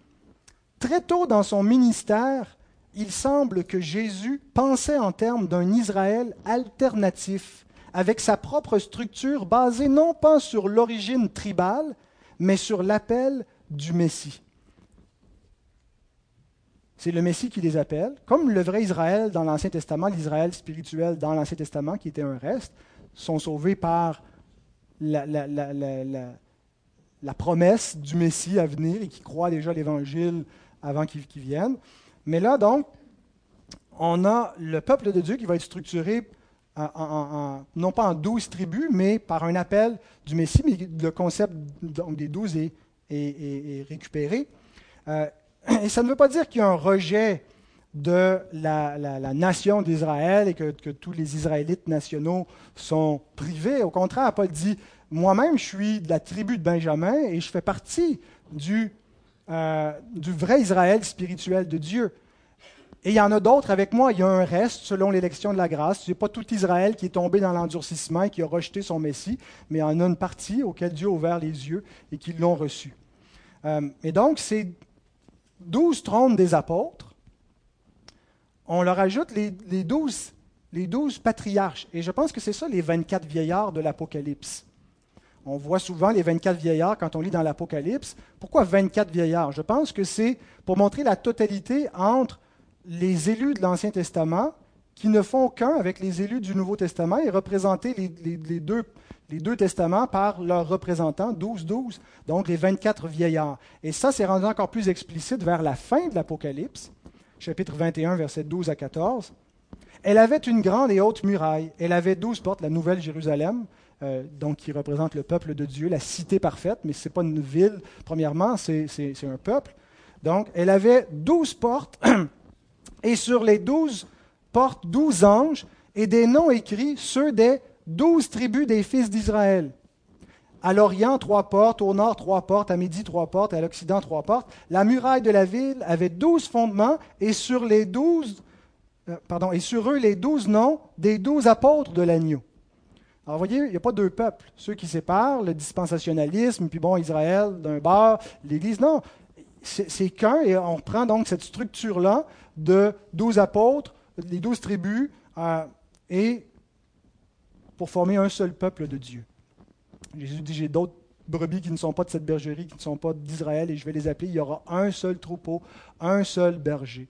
Très tôt dans son ministère, il semble que Jésus pensait en termes d'un Israël alternatif, avec sa propre structure basée non pas sur l'origine tribale, mais sur l'appel du Messie. C'est le Messie qui les appelle, comme le vrai Israël dans l'Ancien Testament, l'Israël spirituel dans l'Ancien Testament, qui était un reste, sont sauvés par la, promesse du Messie à venir et qui croit déjà l'Évangile avant qu'il vienne. Mais là, donc, on a le peuple de Dieu qui va être structuré en, non pas en douze tribus, mais par un appel du Messie, mais le concept des douze est, est, récupéré. Euh, et ça ne veut pas dire qu'il y a un rejet de la, nation d'Israël et que, tous les Israélites nationaux sont privés. Au contraire, Paul dit, moi-même, je suis de la tribu de Benjamin et je fais partie du, euh, vrai Israël spirituel de Dieu. Et il y en a d'autres avec moi. Il y a un reste selon l'élection de la grâce. Ce n'est pas tout Israël qui est tombé dans l'endurcissement et qui a rejeté son Messie, mais il y en a une partie auquel Dieu a ouvert les yeux et qui l'ont reçu. Euh, et donc, c'est 12 trônes des apôtres, on leur ajoute les, les, 12, les 12 patriarches. Et je pense que c'est ça les 24 vieillards de l'Apocalypse. On voit souvent les 24 vieillards quand on lit dans l'Apocalypse. Pourquoi 24 vieillards? Je pense que c'est pour montrer la totalité entre les élus de l'Ancien Testament qui ne font qu'un avec les élus du Nouveau Testament et représenter les, deux, les deux testaments par leurs représentants, 12-12, donc les 24 vieillards. Et ça, c'est rendu encore plus explicite vers la fin de l'Apocalypse chapitre 21, versets 12 à 14. Elle avait une grande et haute muraille. Elle avait douze portes, la Nouvelle Jérusalem, euh, donc qui représente le peuple de Dieu, la cité parfaite, mais ce n'est pas une ville, premièrement, c'est un peuple. Donc, elle avait douze portes Et sur les douze portes, douze anges, et des noms écrits, ceux des douze tribus des fils d'Israël. À l'Orient, trois portes, au nord, trois portes, à midi, trois portes, à l'Occident, trois portes. La muraille de la ville avait douze fondements, et sur les douze, euh, pardon, et sur eux les douze noms des douze apôtres de l'agneau. Alors, vous voyez, il n'y a pas deux peuples. Ceux qui séparent, le dispensationalisme, puis bon, Israël d'un bord, l'Église. Non, c'est qu'un, et on prend donc cette structure-là de douze apôtres, les douze tribus, euh, et pour former un seul peuple de Dieu. Jésus dit, j'ai d'autres brebis qui ne sont pas de cette bergerie, qui ne sont pas d'Israël, et je vais les appeler. Il y aura un seul troupeau, un seul berger.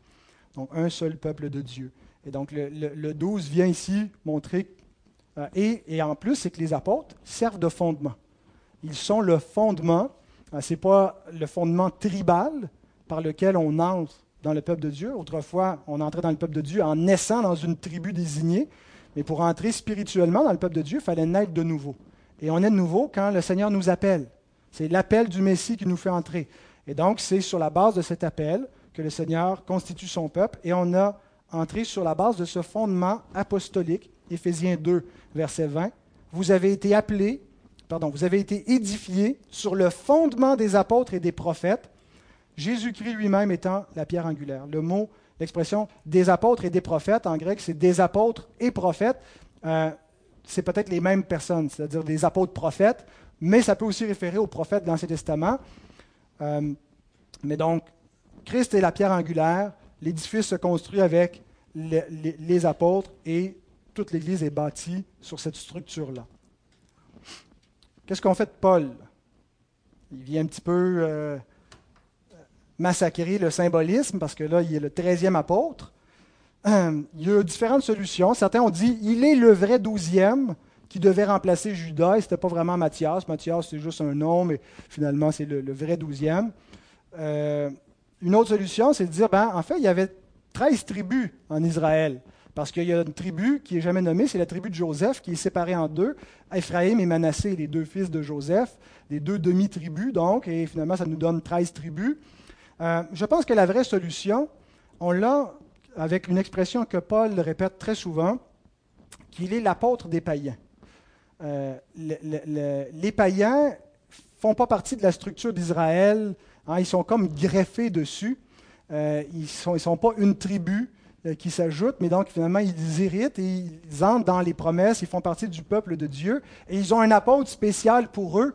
Donc, un seul peuple de Dieu. Et donc, le, le, 12 vient ici montrer, euh, et, et, en plus, c'est que les apôtres servent de fondement. Ils sont le fondement, euh, ce n'est pas le fondement tribal par lequel on entre dans le peuple de Dieu. Autrefois, on entrait dans le peuple de Dieu en naissant dans une tribu désignée, mais pour entrer spirituellement dans le peuple de Dieu, il fallait naître de nouveau. Et on est de nouveau quand le Seigneur nous appelle. C'est l'appel du Messie qui nous fait entrer. Et donc, c'est sur la base de cet appel que le Seigneur constitue son peuple. Et on a entré sur la base de ce fondement apostolique, Éphésiens 2, verset 20. Vous avez été appelés, pardon, vous avez été édifiés sur le fondement des apôtres et des prophètes, Jésus-Christ lui-même étant la pierre angulaire. Le mot, l'expression des apôtres et des prophètes, en grec, c'est des apôtres et prophètes. Euh, c'est peut-être les mêmes personnes, c'est-à-dire des apôtres prophètes, mais ça peut aussi référer aux prophètes de l'Ancien Testament. Euh, mais donc, Christ est la pierre angulaire, l'édifice se construit avec les, apôtres et toute l'Église est bâtie sur cette structure-là. Qu'est-ce qu'on fait de Paul? Il vient un petit peu euh, massacrer le symbolisme parce que là, il est le treizième apôtre. il y a différentes solutions. Certains ont dit il est le vrai douzième qui devait remplacer Judas. Et ce n'était pas vraiment Matthias. Matthias, c'est juste un nom, mais finalement, c'est le, vrai douzième. Euh, une autre solution, c'est de dire ben, en fait, il y avait 13 tribus en Israël. Parce qu'il y a une tribu qui n'est jamais nommée, c'est la tribu de Joseph, qui est séparée en deux. Ephraïm et Manassé, les deux fils de Joseph, les deux demi-tribus, donc, et finalement, ça nous donne 13 tribus. Euh, je pense que la vraie solution, on l'a avec une expression que Paul répète très souvent, qu'il est l'apôtre des païens. Euh, les païens font pas partie de la structure d'Israël, hein, ils sont comme greffés dessus. Euh, ils ne sont, ils sont, pas une tribu qui s'ajoute, mais donc finalement ils héritent et ils entrent dans les promesses, ils font partie du peuple de Dieu et ils ont un apôtre spécial pour eux.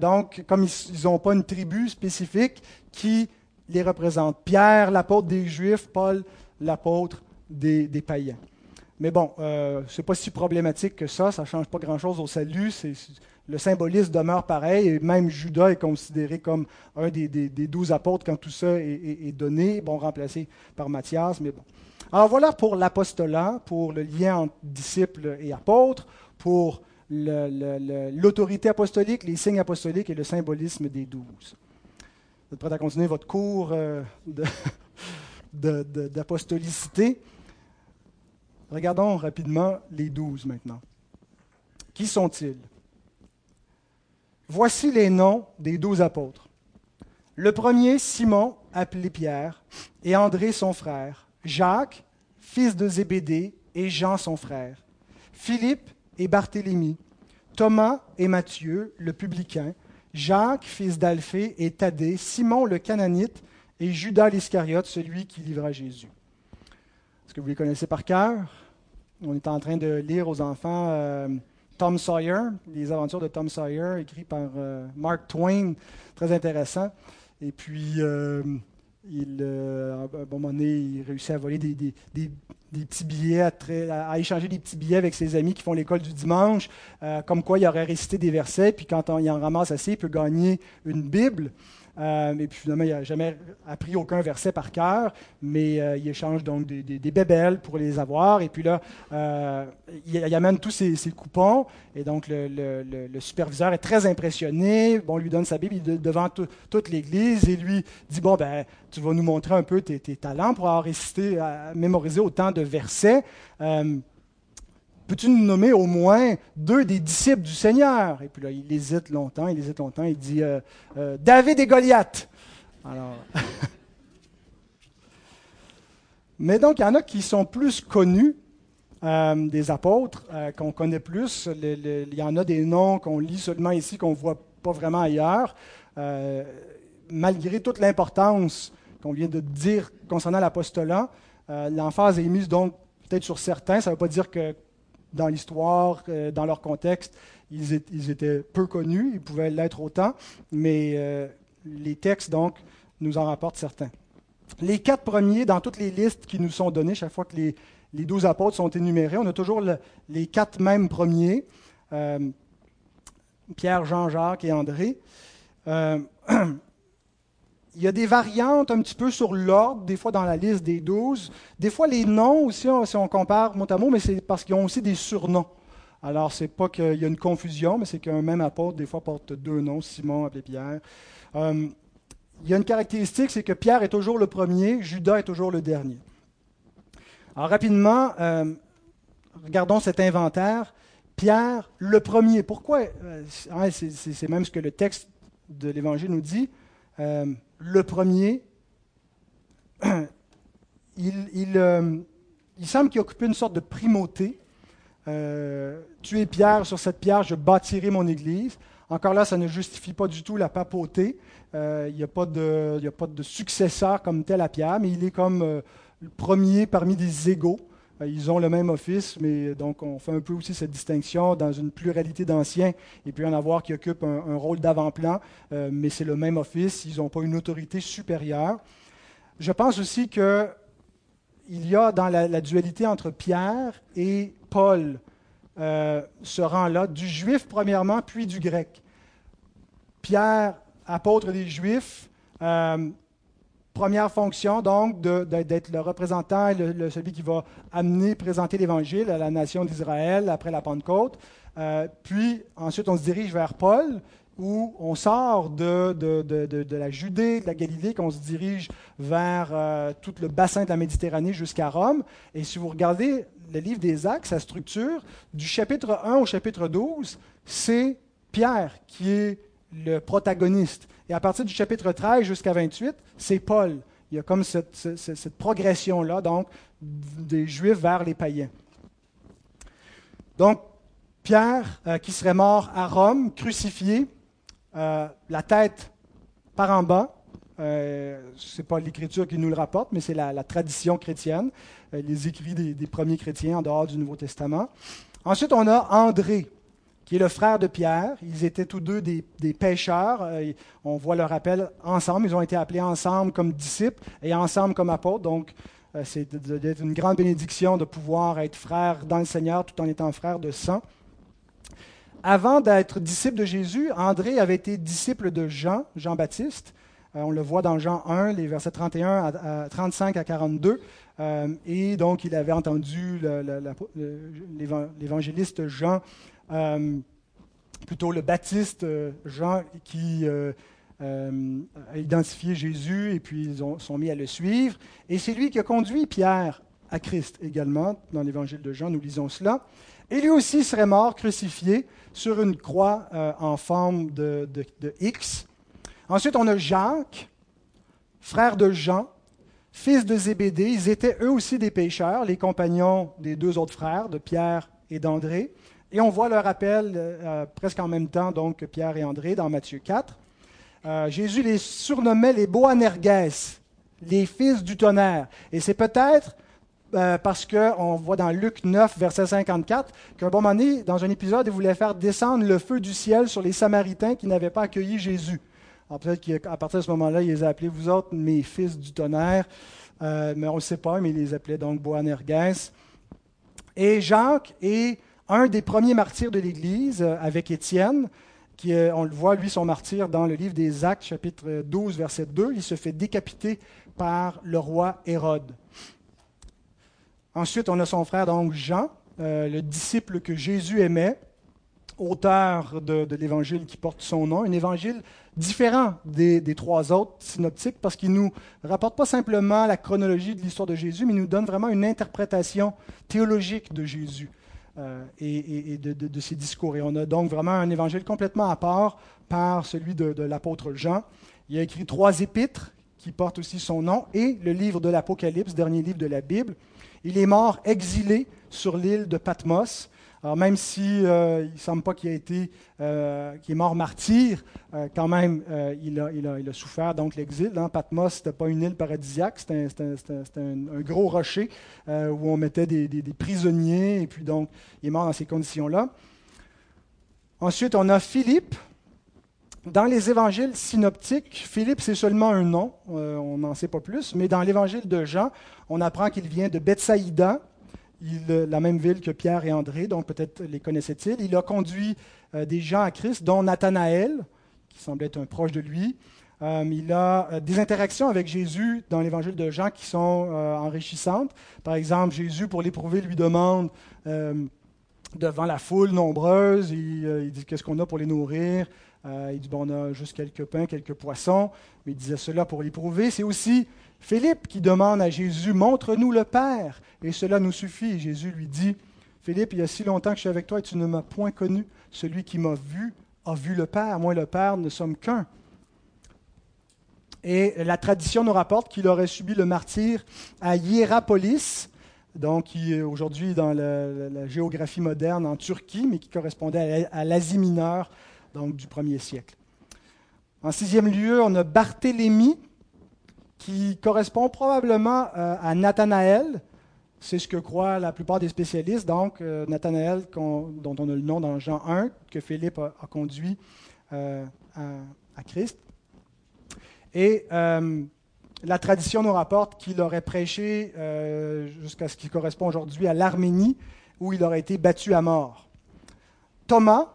donc, comme ils n'ont pas une tribu spécifique qui les représente. Pierre, l'apôtre des Juifs, Paul, l'apôtre des, païens. Mais bon, euh, ce n'est pas si problématique que ça, ça ne change pas grand-chose au salut, le symbolisme demeure pareil, et même Judas est considéré comme un des, douze apôtres quand tout ça est, donné, bon, remplacé par Matthias, mais bon. Alors voilà pour l'apostolat, pour le lien entre disciples et apôtres, pour l'autorité apostolique, les signes apostoliques et le symbolisme des douze. Vous êtes prêts à continuer votre cours euh, d'apostolicité? Regardons rapidement les douze maintenant. Qui sont-ils? Voici les noms des douze apôtres. Le premier, Simon, appelé Pierre, et André son frère, Jacques, fils de Zébédée, et Jean son frère, Philippe et Barthélemy, Thomas et Matthieu, le publicain, Jacques, fils d'Alphée, et Thaddée, Simon le Cananite, et Judas l'Iscariote, celui qui livra Jésus. Est-ce que vous les connaissez par cœur? On est en train de lire aux enfants euh, Tom Sawyer, les aventures de Tom Sawyer, écrit par euh, Mark Twain, très intéressant. Et puis, euh, il, un moment il réussit à voler des, des petits billets, à, échanger des petits billets avec ses amis qui font l'école du dimanche, euh, comme quoi il aurait récité des versets, puis quand on, il en ramasse assez, il peut gagner une Bible. Euh, et puis finalement, il n'a jamais appris aucun verset par cœur, mais euh, il échange donc des, des, bébelles pour les avoir. Et puis là, euh, il, amène tous ses, coupons. Et donc le, superviseur est très impressionné. Bon, on lui donne sa Bible devant toute l'Église et lui dit Bon, ben, tu vas nous montrer un peu tes, talents pour avoir récité, mémoriser autant de versets peux-tu nous nommer au moins deux des disciples du Seigneur? Et puis là, il hésite longtemps, il hésite longtemps, il dit euh, euh, David et Goliath. Alors. Mais donc, il y en a qui sont plus connus euh, des apôtres, qu'on connaît plus. il y en a des noms qu'on lit seulement ici, qu'on ne voit pas vraiment ailleurs. Malgré toute l'importance qu'on vient de dire concernant l'apostolat, l'emphase est mise donc peut-être sur certains. Ça ne veut pas dire que dans l'histoire, dans leur contexte, ils, étaient peu connus, ils pouvaient l'être autant, mais les textes, donc, nous en rapportent certains. Les quatre premiers dans toutes les listes qui nous sont données, chaque fois que les, douze apôtres sont énumérés, on a toujours les quatre mêmes premiers, euh, Pierre, Jean, Jacques et André. Euh, il y a des variantes un petit peu sur l'ordre, des fois dans la liste des douze. Des fois, les noms aussi, si on compare mot à mot, mais c'est parce qu'ils ont aussi des surnoms. Alors, c'est pas qu'il y a une confusion, mais c'est qu'un même apôtre, des fois, porte deux noms, Simon appelé Pierre. Euh, il y a une caractéristique, c'est que Pierre est toujours le premier, Judas est toujours le dernier. Alors rapidement, euh, regardons cet inventaire. Pierre, le premier. Pourquoi euh, C'est même ce que le texte de l'Évangile nous dit. Euh, le premier, il, il, semble qu'il occupe une sorte de primauté. tu es Pierre, sur cette pierre, je bâtirai mon Église. Encore là, ça ne justifie pas du tout la papauté. Euh, il n'y a, pas de successeur comme tel à Pierre, mais il est comme euh, le premier parmi des égaux. Euh, ils ont le même office, mais donc on fait un peu aussi cette distinction dans une pluralité d'anciens. Il peut y en avoir qui occupent un, rôle d'avant-plan, mais c'est le même office. Ils n'ont pas une autorité supérieure. Je pense aussi qu'il y a dans la, dualité entre Pierre et Paul ce rang-là, du juif premièrement, puis du grec. Pierre, apôtre des Juifs, euh, première fonction, donc, d'être le représentant, le, celui qui va amener, présenter l'Évangile à la nation d'Israël après la Pentecôte. Euh, puis, ensuite, on se dirige vers Paul, où on sort de, de, la Judée, de la Galilée, qu'on se dirige vers euh, tout le bassin de la Méditerranée jusqu'à Rome. Et si vous regardez le livre des Actes, sa structure, du chapitre 1 au chapitre 12, c'est Pierre qui est le protagoniste. Et à partir du chapitre 13 jusqu'à 28, c'est Paul. Il y a comme cette, progression-là, donc, des Juifs vers les païens. Donc, Pierre, euh, qui serait mort à Rome, crucifié, euh, la tête par en bas. Euh, Ce n'est pas l'Écriture qui nous le rapporte, mais c'est la, tradition chrétienne, les écrits des, des, premiers chrétiens en dehors du Nouveau Testament. Ensuite, on a André qui est le frère de Pierre. Ils étaient tous deux des, pêcheurs. Euh, on voit leur appel ensemble. Ils ont été appelés ensemble comme disciples et ensemble comme apôtres. Donc, euh, c'est une grande bénédiction de pouvoir être frère dans le Seigneur tout en étant frère de sang. Avant d'être disciple de Jésus, André avait été disciple de Jean, Jean-Baptiste. Euh, on le voit dans Jean 1, les versets 31 à, 35 à 42. et donc, il avait entendu l'évangéliste Jean plutôt le baptiste euh, Jean qui euh, a identifié Jésus et puis ils ont, sont mis à le suivre. Et c'est lui qui a conduit Pierre à Christ également. Dans l'évangile de Jean, nous lisons cela. Et lui aussi serait mort crucifié sur une croix en forme de, de, X. Ensuite, on a Jacques, frère de Jean, fils de Zébédée. Ils étaient eux aussi des pécheurs, les compagnons des deux autres frères, de Pierre et d'André. Et on voit leur appel euh, presque en même temps, donc, que Pierre et André dans Matthieu 4. Euh, Jésus les surnommait les Boanerges, les fils du tonnerre. Et c'est peut-être euh, parce qu'on voit dans Luc 9, verset 54, qu'un bon moment dans un épisode, il voulait faire descendre le feu du ciel sur les Samaritains qui n'avaient pas accueilli Jésus. Alors peut-être qu'à partir de ce moment-là, il les a appelés, vous autres, mes fils du tonnerre. mais on ne sait pas, mais il les appelait donc Boanerges. Et Jacques et un des premiers martyrs de l'Église euh, avec Étienne, qui, on le voit, lui, son martyr dans le livre des Actes, chapitre 12, verset 2. Il se fait décapiter par le roi Hérode. Ensuite, on a son frère, donc Jean, euh, le disciple que Jésus aimait, auteur de, l'évangile qui porte son nom, un évangile différent des, des trois autres synoptiques parce qu'il nous rapporte pas simplement la chronologie de l'histoire de Jésus, mais il nous donne vraiment une interprétation théologique de Jésus. Euh, et, de, ses discours. Et on a donc vraiment un évangile complètement à part par celui de, l'apôtre Jean. Il a écrit trois épîtres qui porte aussi son nom, et le livre de l'Apocalypse, dernier livre de la Bible. Il est mort exilé sur l'île de Patmos. Alors même si euh, il ne semble pas qu'il ait été, euh, qu'il est mort martyr, euh, quand même il a, il, a, souffert donc l'exil. Hein. Patmos n'était pas une île paradisiaque, c'était un, gros rocher où on mettait des, des, des, prisonniers et puis donc il est mort dans ces conditions-là. Ensuite on a Philippe. Dans les évangiles synoptiques, Philippe c'est seulement un nom, on n'en sait pas plus, mais dans l'évangile de Jean, on apprend qu'il vient de Bethsaïda, la même ville que Pierre et André, donc peut-être les connaissait-il. Il a conduit euh, des gens à Christ, dont Nathanaël, qui semblait être un proche de lui. Euh, il a euh, des interactions avec Jésus dans l'évangile de Jean qui sont enrichissantes. Par exemple, Jésus, pour l'éprouver, lui demande devant la foule nombreuse, il, dit qu'est-ce qu'on a pour les nourrir? il dit bon, on a juste quelques pains, quelques poissons, mais il disait cela pour l'éprouver. C'est aussi Philippe qui demande à Jésus, montre-nous le Père, et cela nous suffit. Jésus lui dit, Philippe, il y a si longtemps que je suis avec toi et tu ne m'as point connu. Celui qui m'a vu a vu le Père. Moi et le Père ne sommes qu'un. Et la tradition nous rapporte qu'il aurait subi le martyr à Hierapolis, donc qui est aujourd'hui dans la, géographie moderne en Turquie, mais qui correspondait à l'Asie mineure, donc du premier siècle. En sixième lieu, on a Barthélemy, qui correspond probablement euh, à Nathanaël. C'est ce que croient la plupart des spécialistes. Donc, euh, Nathanaël, dont on a le nom dans Jean 1, que Philippe a, conduit euh, à, Christ. Et la tradition nous rapporte qu'il aurait prêché jusqu'à ce qui correspond aujourd'hui à l'Arménie, où il aurait été battu à mort. Thomas,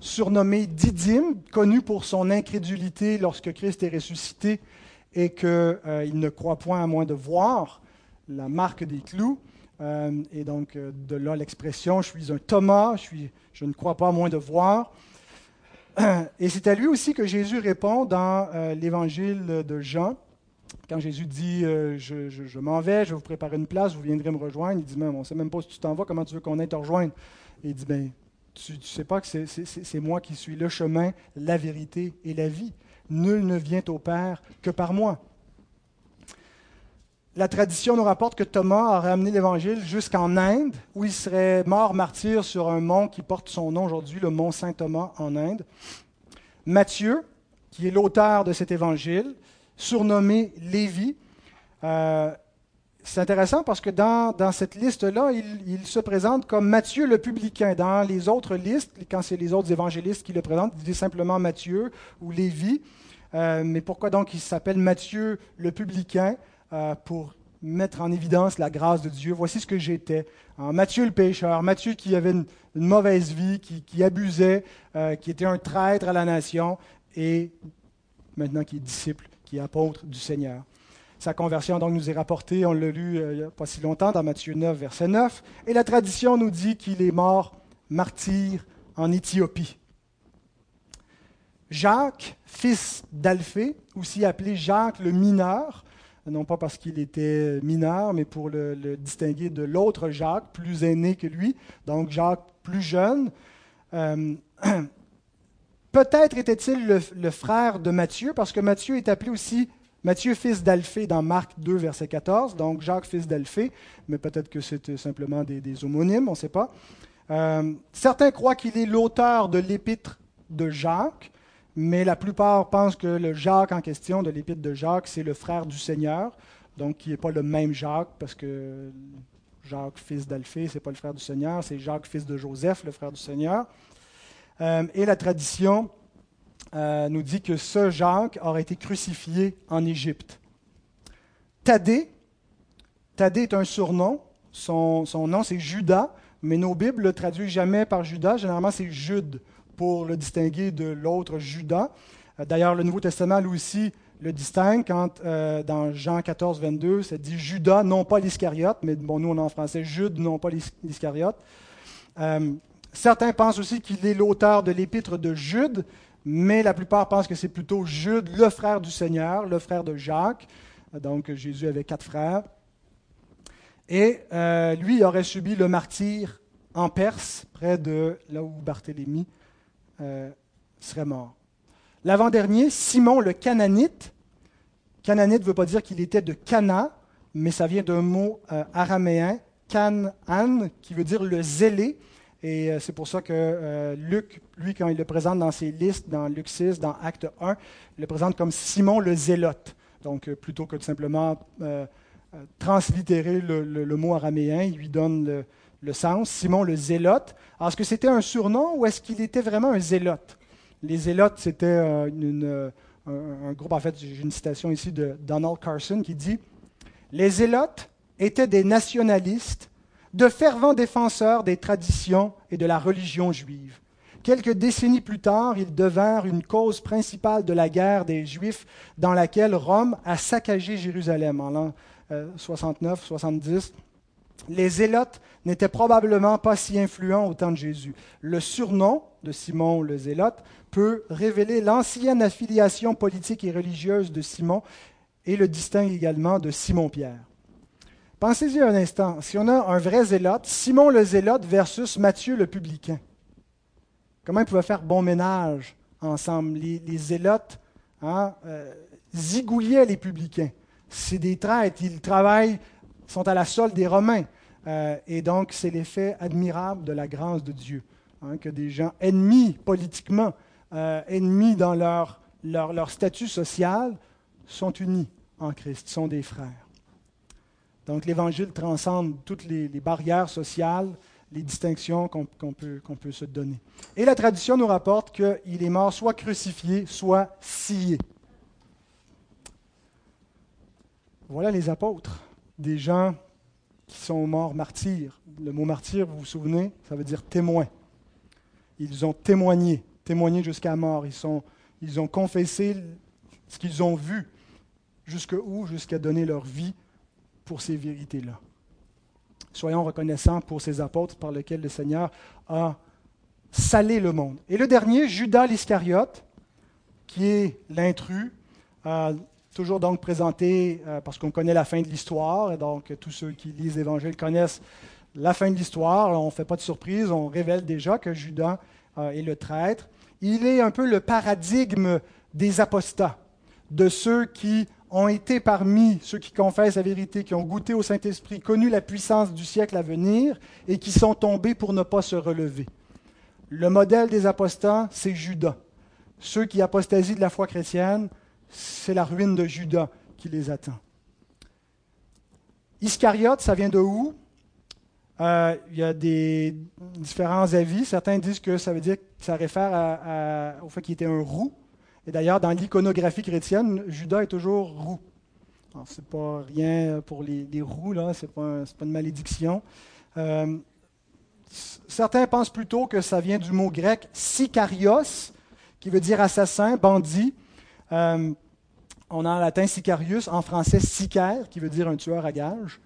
surnommé Didyme, connu pour son incrédulité lorsque Christ est ressuscité, et qu'il euh, ne croit point à moins de voir la marque des clous. Euh, et donc, euh, de là l'expression, je suis un Thomas, je, ne crois pas à moins de voir. Et c'est à lui aussi que Jésus répond dans l'évangile de Jean. Quand Jésus dit Je, je, m'en vais, je vais vous préparer une place, vous viendrez me rejoindre. Il dit Même, on ne sait même pas si tu t'en vas, comment tu veux qu'on aille te rejoindre? Et il dit ben, Tu ne sais pas que c'est moi qui suis le chemin, la vérité et la vie. Nul ne vient au Père que par moi. La tradition nous rapporte que Thomas aurait amené l'Évangile jusqu'en Inde, où il serait mort martyr sur un mont qui porte son nom aujourd'hui, le mont Saint-Thomas en Inde. Matthieu, qui est l'auteur de cet Évangile, surnommé Lévi, euh, c'est intéressant parce que dans, cette liste-là, il, se présente comme Matthieu le publicain. Dans les autres listes, quand c'est les autres évangélistes qui le présentent, il dit simplement Matthieu ou Lévi. Euh, mais pourquoi donc il s'appelle Matthieu le publicain? Euh, Pour mettre en évidence la grâce de Dieu. Voici ce que j'étais. Matthieu le pécheur, Matthieu qui avait une, mauvaise vie, qui, abusait, euh, qui était un traître à la nation, et maintenant qui est disciple, qui est apôtre du Seigneur. Sa conversion donc nous est rapportée, on l'a lu euh, il n'y a pas si longtemps dans Matthieu 9, verset 9, et la tradition nous dit qu'il est mort martyr en Éthiopie. Jacques, fils d'Alphée, aussi appelé Jacques le mineur, non pas parce qu'il était mineur, mais pour le, distinguer de l'autre Jacques, plus aîné que lui, donc Jacques plus jeune. Euh, peut-être était-il le, le, frère de Matthieu, parce que Matthieu est appelé aussi Matthieu, fils d'Alphée, dans Marc 2, verset 14. Donc Jacques, fils d'Alphée, mais peut-être que c'était simplement des, homonymes, on ne sait pas. Euh, certains croient qu'il est l'auteur de l'épître de Jacques, mais la plupart pensent que le Jacques en question de l'épître de Jacques, c'est le frère du Seigneur, donc qui n'est pas le même Jacques, parce que Jacques, fils d'Alphée, ce n'est pas le frère du Seigneur, c'est Jacques, fils de Joseph, le frère du Seigneur. Euh, et la tradition euh, nous dit que ce Jacques aurait été crucifié en Égypte. Thaddée, Thaddée est un surnom, son, nom c'est Judas, mais nos Bibles ne le traduisent jamais par Judas, généralement c'est Jude pour le distinguer de l'autre Judas. Euh, d'ailleurs, le Nouveau Testament, lui aussi, le distingue quand euh, dans Jean 14, 22, ça dit Judas, non pas l'Iscariote, mais bon, nous on a en français Jude, non pas l'Iscariote. certains pensent aussi qu'il est l'auteur de l'épître de Jude, mais la plupart pensent que c'est plutôt Jude, le frère du Seigneur, le frère de Jacques. Donc Jésus avait quatre frères. Et euh, lui aurait subi le martyr en Perse, près de là où Barthélemy euh, serait mort. L'avant-dernier, Simon le Cananite, Cananite ne veut pas dire qu'il était de Cana, mais ça vient d'un mot euh, araméen, Canaan, qui veut dire le zélé. Et euh, c'est pour ça que euh, Luc, lui, quand il le présente dans ses listes, dans Luc 6, dans Acte 1, il le présente comme Simon le zélote. Donc, plutôt que de simplement translittérer le, mot araméen, il lui donne le, le sens, Simon le zélote. Alors, est-ce que c'était un surnom ou est-ce qu'il était vraiment un zélote? Les zélotes, c'était une un, groupe, en fait, j'ai une citation ici de Donald Carson qui dit Les Zélotes étaient des nationalistes, de fervents défenseurs des traditions et de la religion juive. Quelques décennies plus tard, ils devinrent une cause principale de la guerre des Juifs dans laquelle Rome a saccagé Jérusalem en l'an 69-70. Euh, Les Zélotes n'étaient probablement pas si influents au temps de Jésus. Le surnom de Simon le Zélote peut révéler l'ancienne affiliation politique et religieuse de Simon et le distingue également de Simon-Pierre. Pensez-y un instant, si on a un vrai zélote, Simon le zélote versus Matthieu le publicain, comment ils pouvaient faire bon ménage ensemble? Les, zélotes hein, euh, zigouillaient les publicains. C'est des traîtres, ils travaillent, sont à la solde des Romains. Euh, et donc, c'est l'effet admirable de la grâce de Dieu, hein, que des gens ennemis politiquement euh, ennemis dans leur, leur, statut social, sont unis en Christ, sont des frères. Donc l'Évangile transcende toutes les, barrières sociales, les distinctions qu'on peut, se donner. Et la tradition nous rapporte qu'il est mort soit crucifié, soit scié. Voilà les apôtres, des gens qui sont morts martyrs. Le mot martyr, vous vous souvenez, ça veut dire témoin. Ils ont témoigné témoigné jusqu'à mort. Ils, ils ont confessé ce qu'ils ont vu. Jusqu'à où Jusqu'à donner leur vie pour ces vérités-là. Soyons reconnaissants pour ces apôtres par lesquels le Seigneur a salé le monde. Et le dernier, Judas l'Iscariote, qui est l'intrus, toujours donc présenté euh, parce qu'on connaît la fin de l'histoire, et donc tous ceux qui lisent l'Évangile connaissent la fin de l'histoire. On ne fait pas de surprise, on révèle déjà que Judas euh, est le traître il est un peu le paradigme des apostats, de ceux qui ont été parmi ceux qui confessent la vérité, qui ont goûté au Saint-Esprit, connu la puissance du siècle à venir et qui sont tombés pour ne pas se relever. Le modèle des apostats, c'est Judas. Ceux qui apostasient de la foi chrétienne, c'est la ruine de Judas qui les attend. Iscariote, ça vient de où? Euh, il y a des différents avis. Certains disent que ça veut dire que ça réfère au fait qu'il était un roux. Et d'ailleurs, dans l'iconographie chrétienne, Judas est toujours roux. Ce n'est pas rien pour les, roux, là, ce n'est pas, pas, une malédiction. Euh, certains pensent plutôt que ça vient du mot grec sicarios, qui veut dire assassin, bandit. Euh, on a en latin sicarius, en français sicaire, qui veut dire un tueur à gages.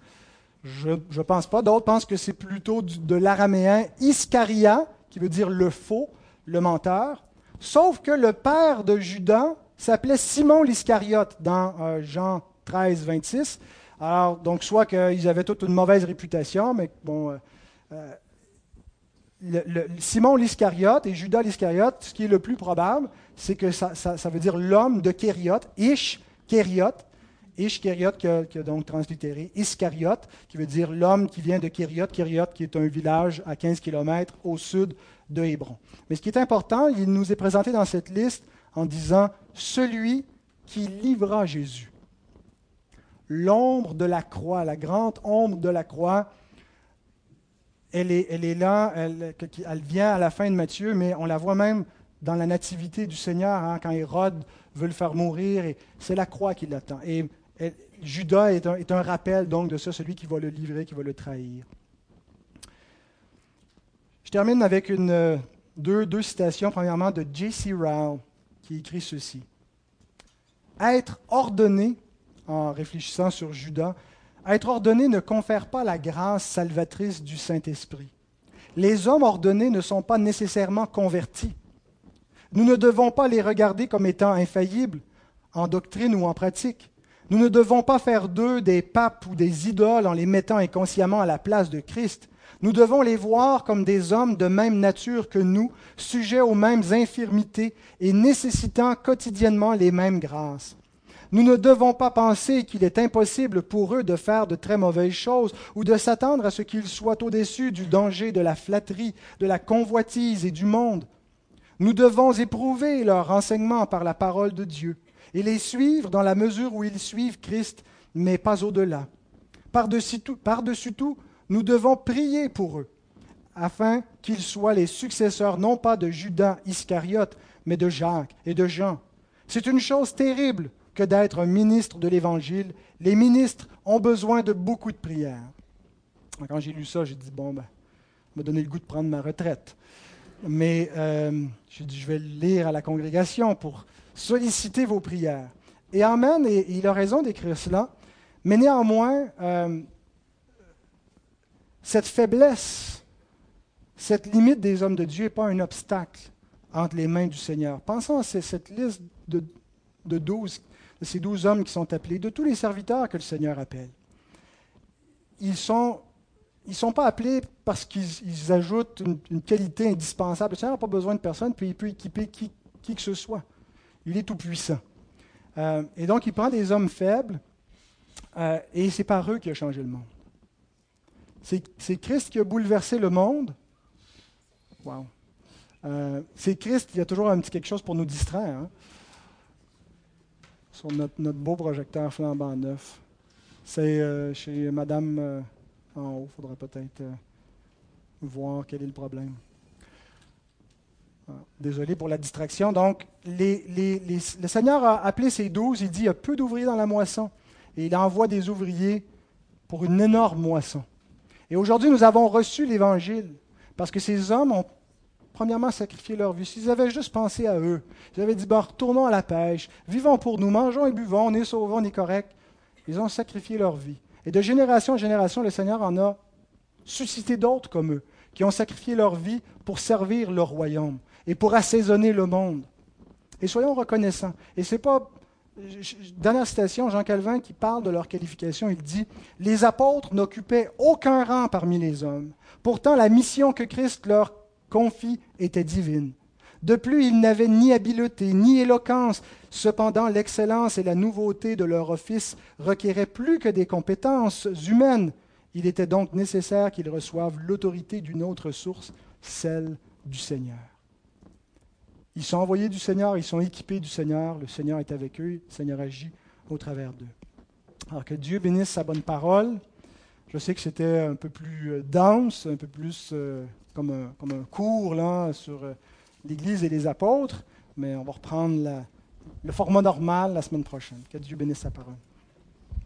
Je ne pense pas. D'autres pensent que c'est plutôt de l'araméen Iscaria, qui veut dire le faux, le menteur. Sauf que le père de Judas s'appelait Simon l'Iscariote dans euh, Jean 13, 26. Alors, donc, soit qu'ils avaient toute une mauvaise réputation, mais bon. Euh, euh, Simon l'Iscariote et Judas l'Iscariote, ce qui est le plus probable, c'est que ça, veut dire l'homme de Kériote, Ish, Kériote, Ishkariot, qui a, qui donc translittéré Iskariot, qui veut dire l'homme qui vient de Kériot, Kériot qui est un village à 15 km au sud de Hébron. Mais ce qui est important, il nous est présenté dans cette liste en disant celui qui livra Jésus. L'ombre de la croix, la grande ombre de la croix, elle est, elle est là, elle, vient à la fin de Matthieu, mais on la voit même dans la nativité du Seigneur, hein, quand Hérode veut le faire mourir, et c'est la croix qui l'attend. Et Judas est un, rappel donc de ça, celui qui va le livrer, qui va le trahir. Je termine avec deux, deux citations. Premièrement, de J.C. Rowell, qui écrit ceci. Être ordonné, en réfléchissant sur Judas, être ordonné ne confère pas la grâce salvatrice du Saint-Esprit. Les hommes ordonnés ne sont pas nécessairement convertis. Nous ne devons pas les regarder comme étant infaillibles en doctrine ou en pratique. Nous ne devons pas faire d'eux des papes ou des idoles en les mettant inconsciemment à la place de Christ. Nous devons les voir comme des hommes de même nature que nous, sujets aux mêmes infirmités et nécessitant quotidiennement les mêmes grâces. Nous ne devons pas penser qu'il est impossible pour eux de faire de très mauvaises choses ou de s'attendre à ce qu'ils soient au-dessus du danger de la flatterie, de la convoitise et du monde. Nous devons éprouver leur renseignement par la parole de Dieu et les suivre dans la mesure où ils suivent Christ, mais pas au-delà. Par-dessus tout, par tout, nous devons prier pour eux, afin qu'ils soient les successeurs non pas de Judas Iscariote, mais de Jacques et de Jean. C'est une chose terrible que d'être un ministre de l'Évangile. Les ministres ont besoin de beaucoup de prières. Quand j'ai lu ça, j'ai dit, bon, ben, m'a donné le goût de prendre ma retraite. Mais euh, j'ai dit, je vais le lire à la congrégation pour solliciter vos prières. Et Amen, et il a raison d'écrire cela. Mais néanmoins, euh, cette faiblesse, cette limite des hommes de Dieu n'est pas un obstacle entre les mains du Seigneur. Pensons à cette liste de, ces douze hommes qui sont appelés, de tous les serviteurs que le Seigneur appelle. Ils ne sont pas appelés parce qu'ils ajoutent une, qualité indispensable. Le Seigneur n'a pas besoin de personne, puis il peut équiper qui, que ce soit. Il est tout-puissant. Euh, et donc, il prend des hommes faibles, euh, et c'est par eux qu'il a changé le monde. C'est Christ qui a bouleversé le monde. Wow. Euh, c'est Christ qui a toujours un petit quelque chose pour nous distraire. Hein. Sur notre, beau projecteur flambant neuf. C'est chez Madame en haut. Il faudra peut-être euh, voir quel est le problème. Ah, désolé pour la distraction. Donc, le Seigneur a appelé ses douze. Il dit il y a peu d'ouvriers dans la moisson. Et il envoie des ouvriers pour une énorme moisson. Et aujourd'hui, nous avons reçu l'Évangile parce que ces hommes ont premièrement sacrifié leur vie. S'ils avaient juste pensé à eux, ils avaient dit bon, retournons à la pêche, vivons pour nous, mangeons et buvons, on est sauvés, on est. Ils ont sacrifié leur vie. Et de génération en génération, le Seigneur en a suscité d'autres comme eux, qui ont sacrifié leur vie pour servir le royaume et pour assaisonner le monde. Et soyons reconnaissants. Et c'est pas. Dernière citation, Jean Calvin qui parle de leur qualification, il dit Les apôtres n'occupaient aucun rang parmi les hommes. Pourtant, la mission que Christ leur confie était divine. De plus, ils n'avaient ni habileté, ni éloquence. Cependant, l'excellence et la nouveauté de leur office requéraient plus que des compétences humaines. Il était donc nécessaire qu'ils reçoivent l'autorité d'une autre source, celle du Seigneur. Ils sont envoyés du Seigneur, ils sont équipés du Seigneur, le Seigneur est avec eux, le Seigneur agit au travers d'eux. Alors que Dieu bénisse sa bonne parole. Je sais que c'était un peu plus euh, dense, un peu plus euh, comme, un, comme cours sur euh, l'Église et les apôtres, mais on va reprendre le format normal la semaine prochaine. Que Dieu bénisse sa parole.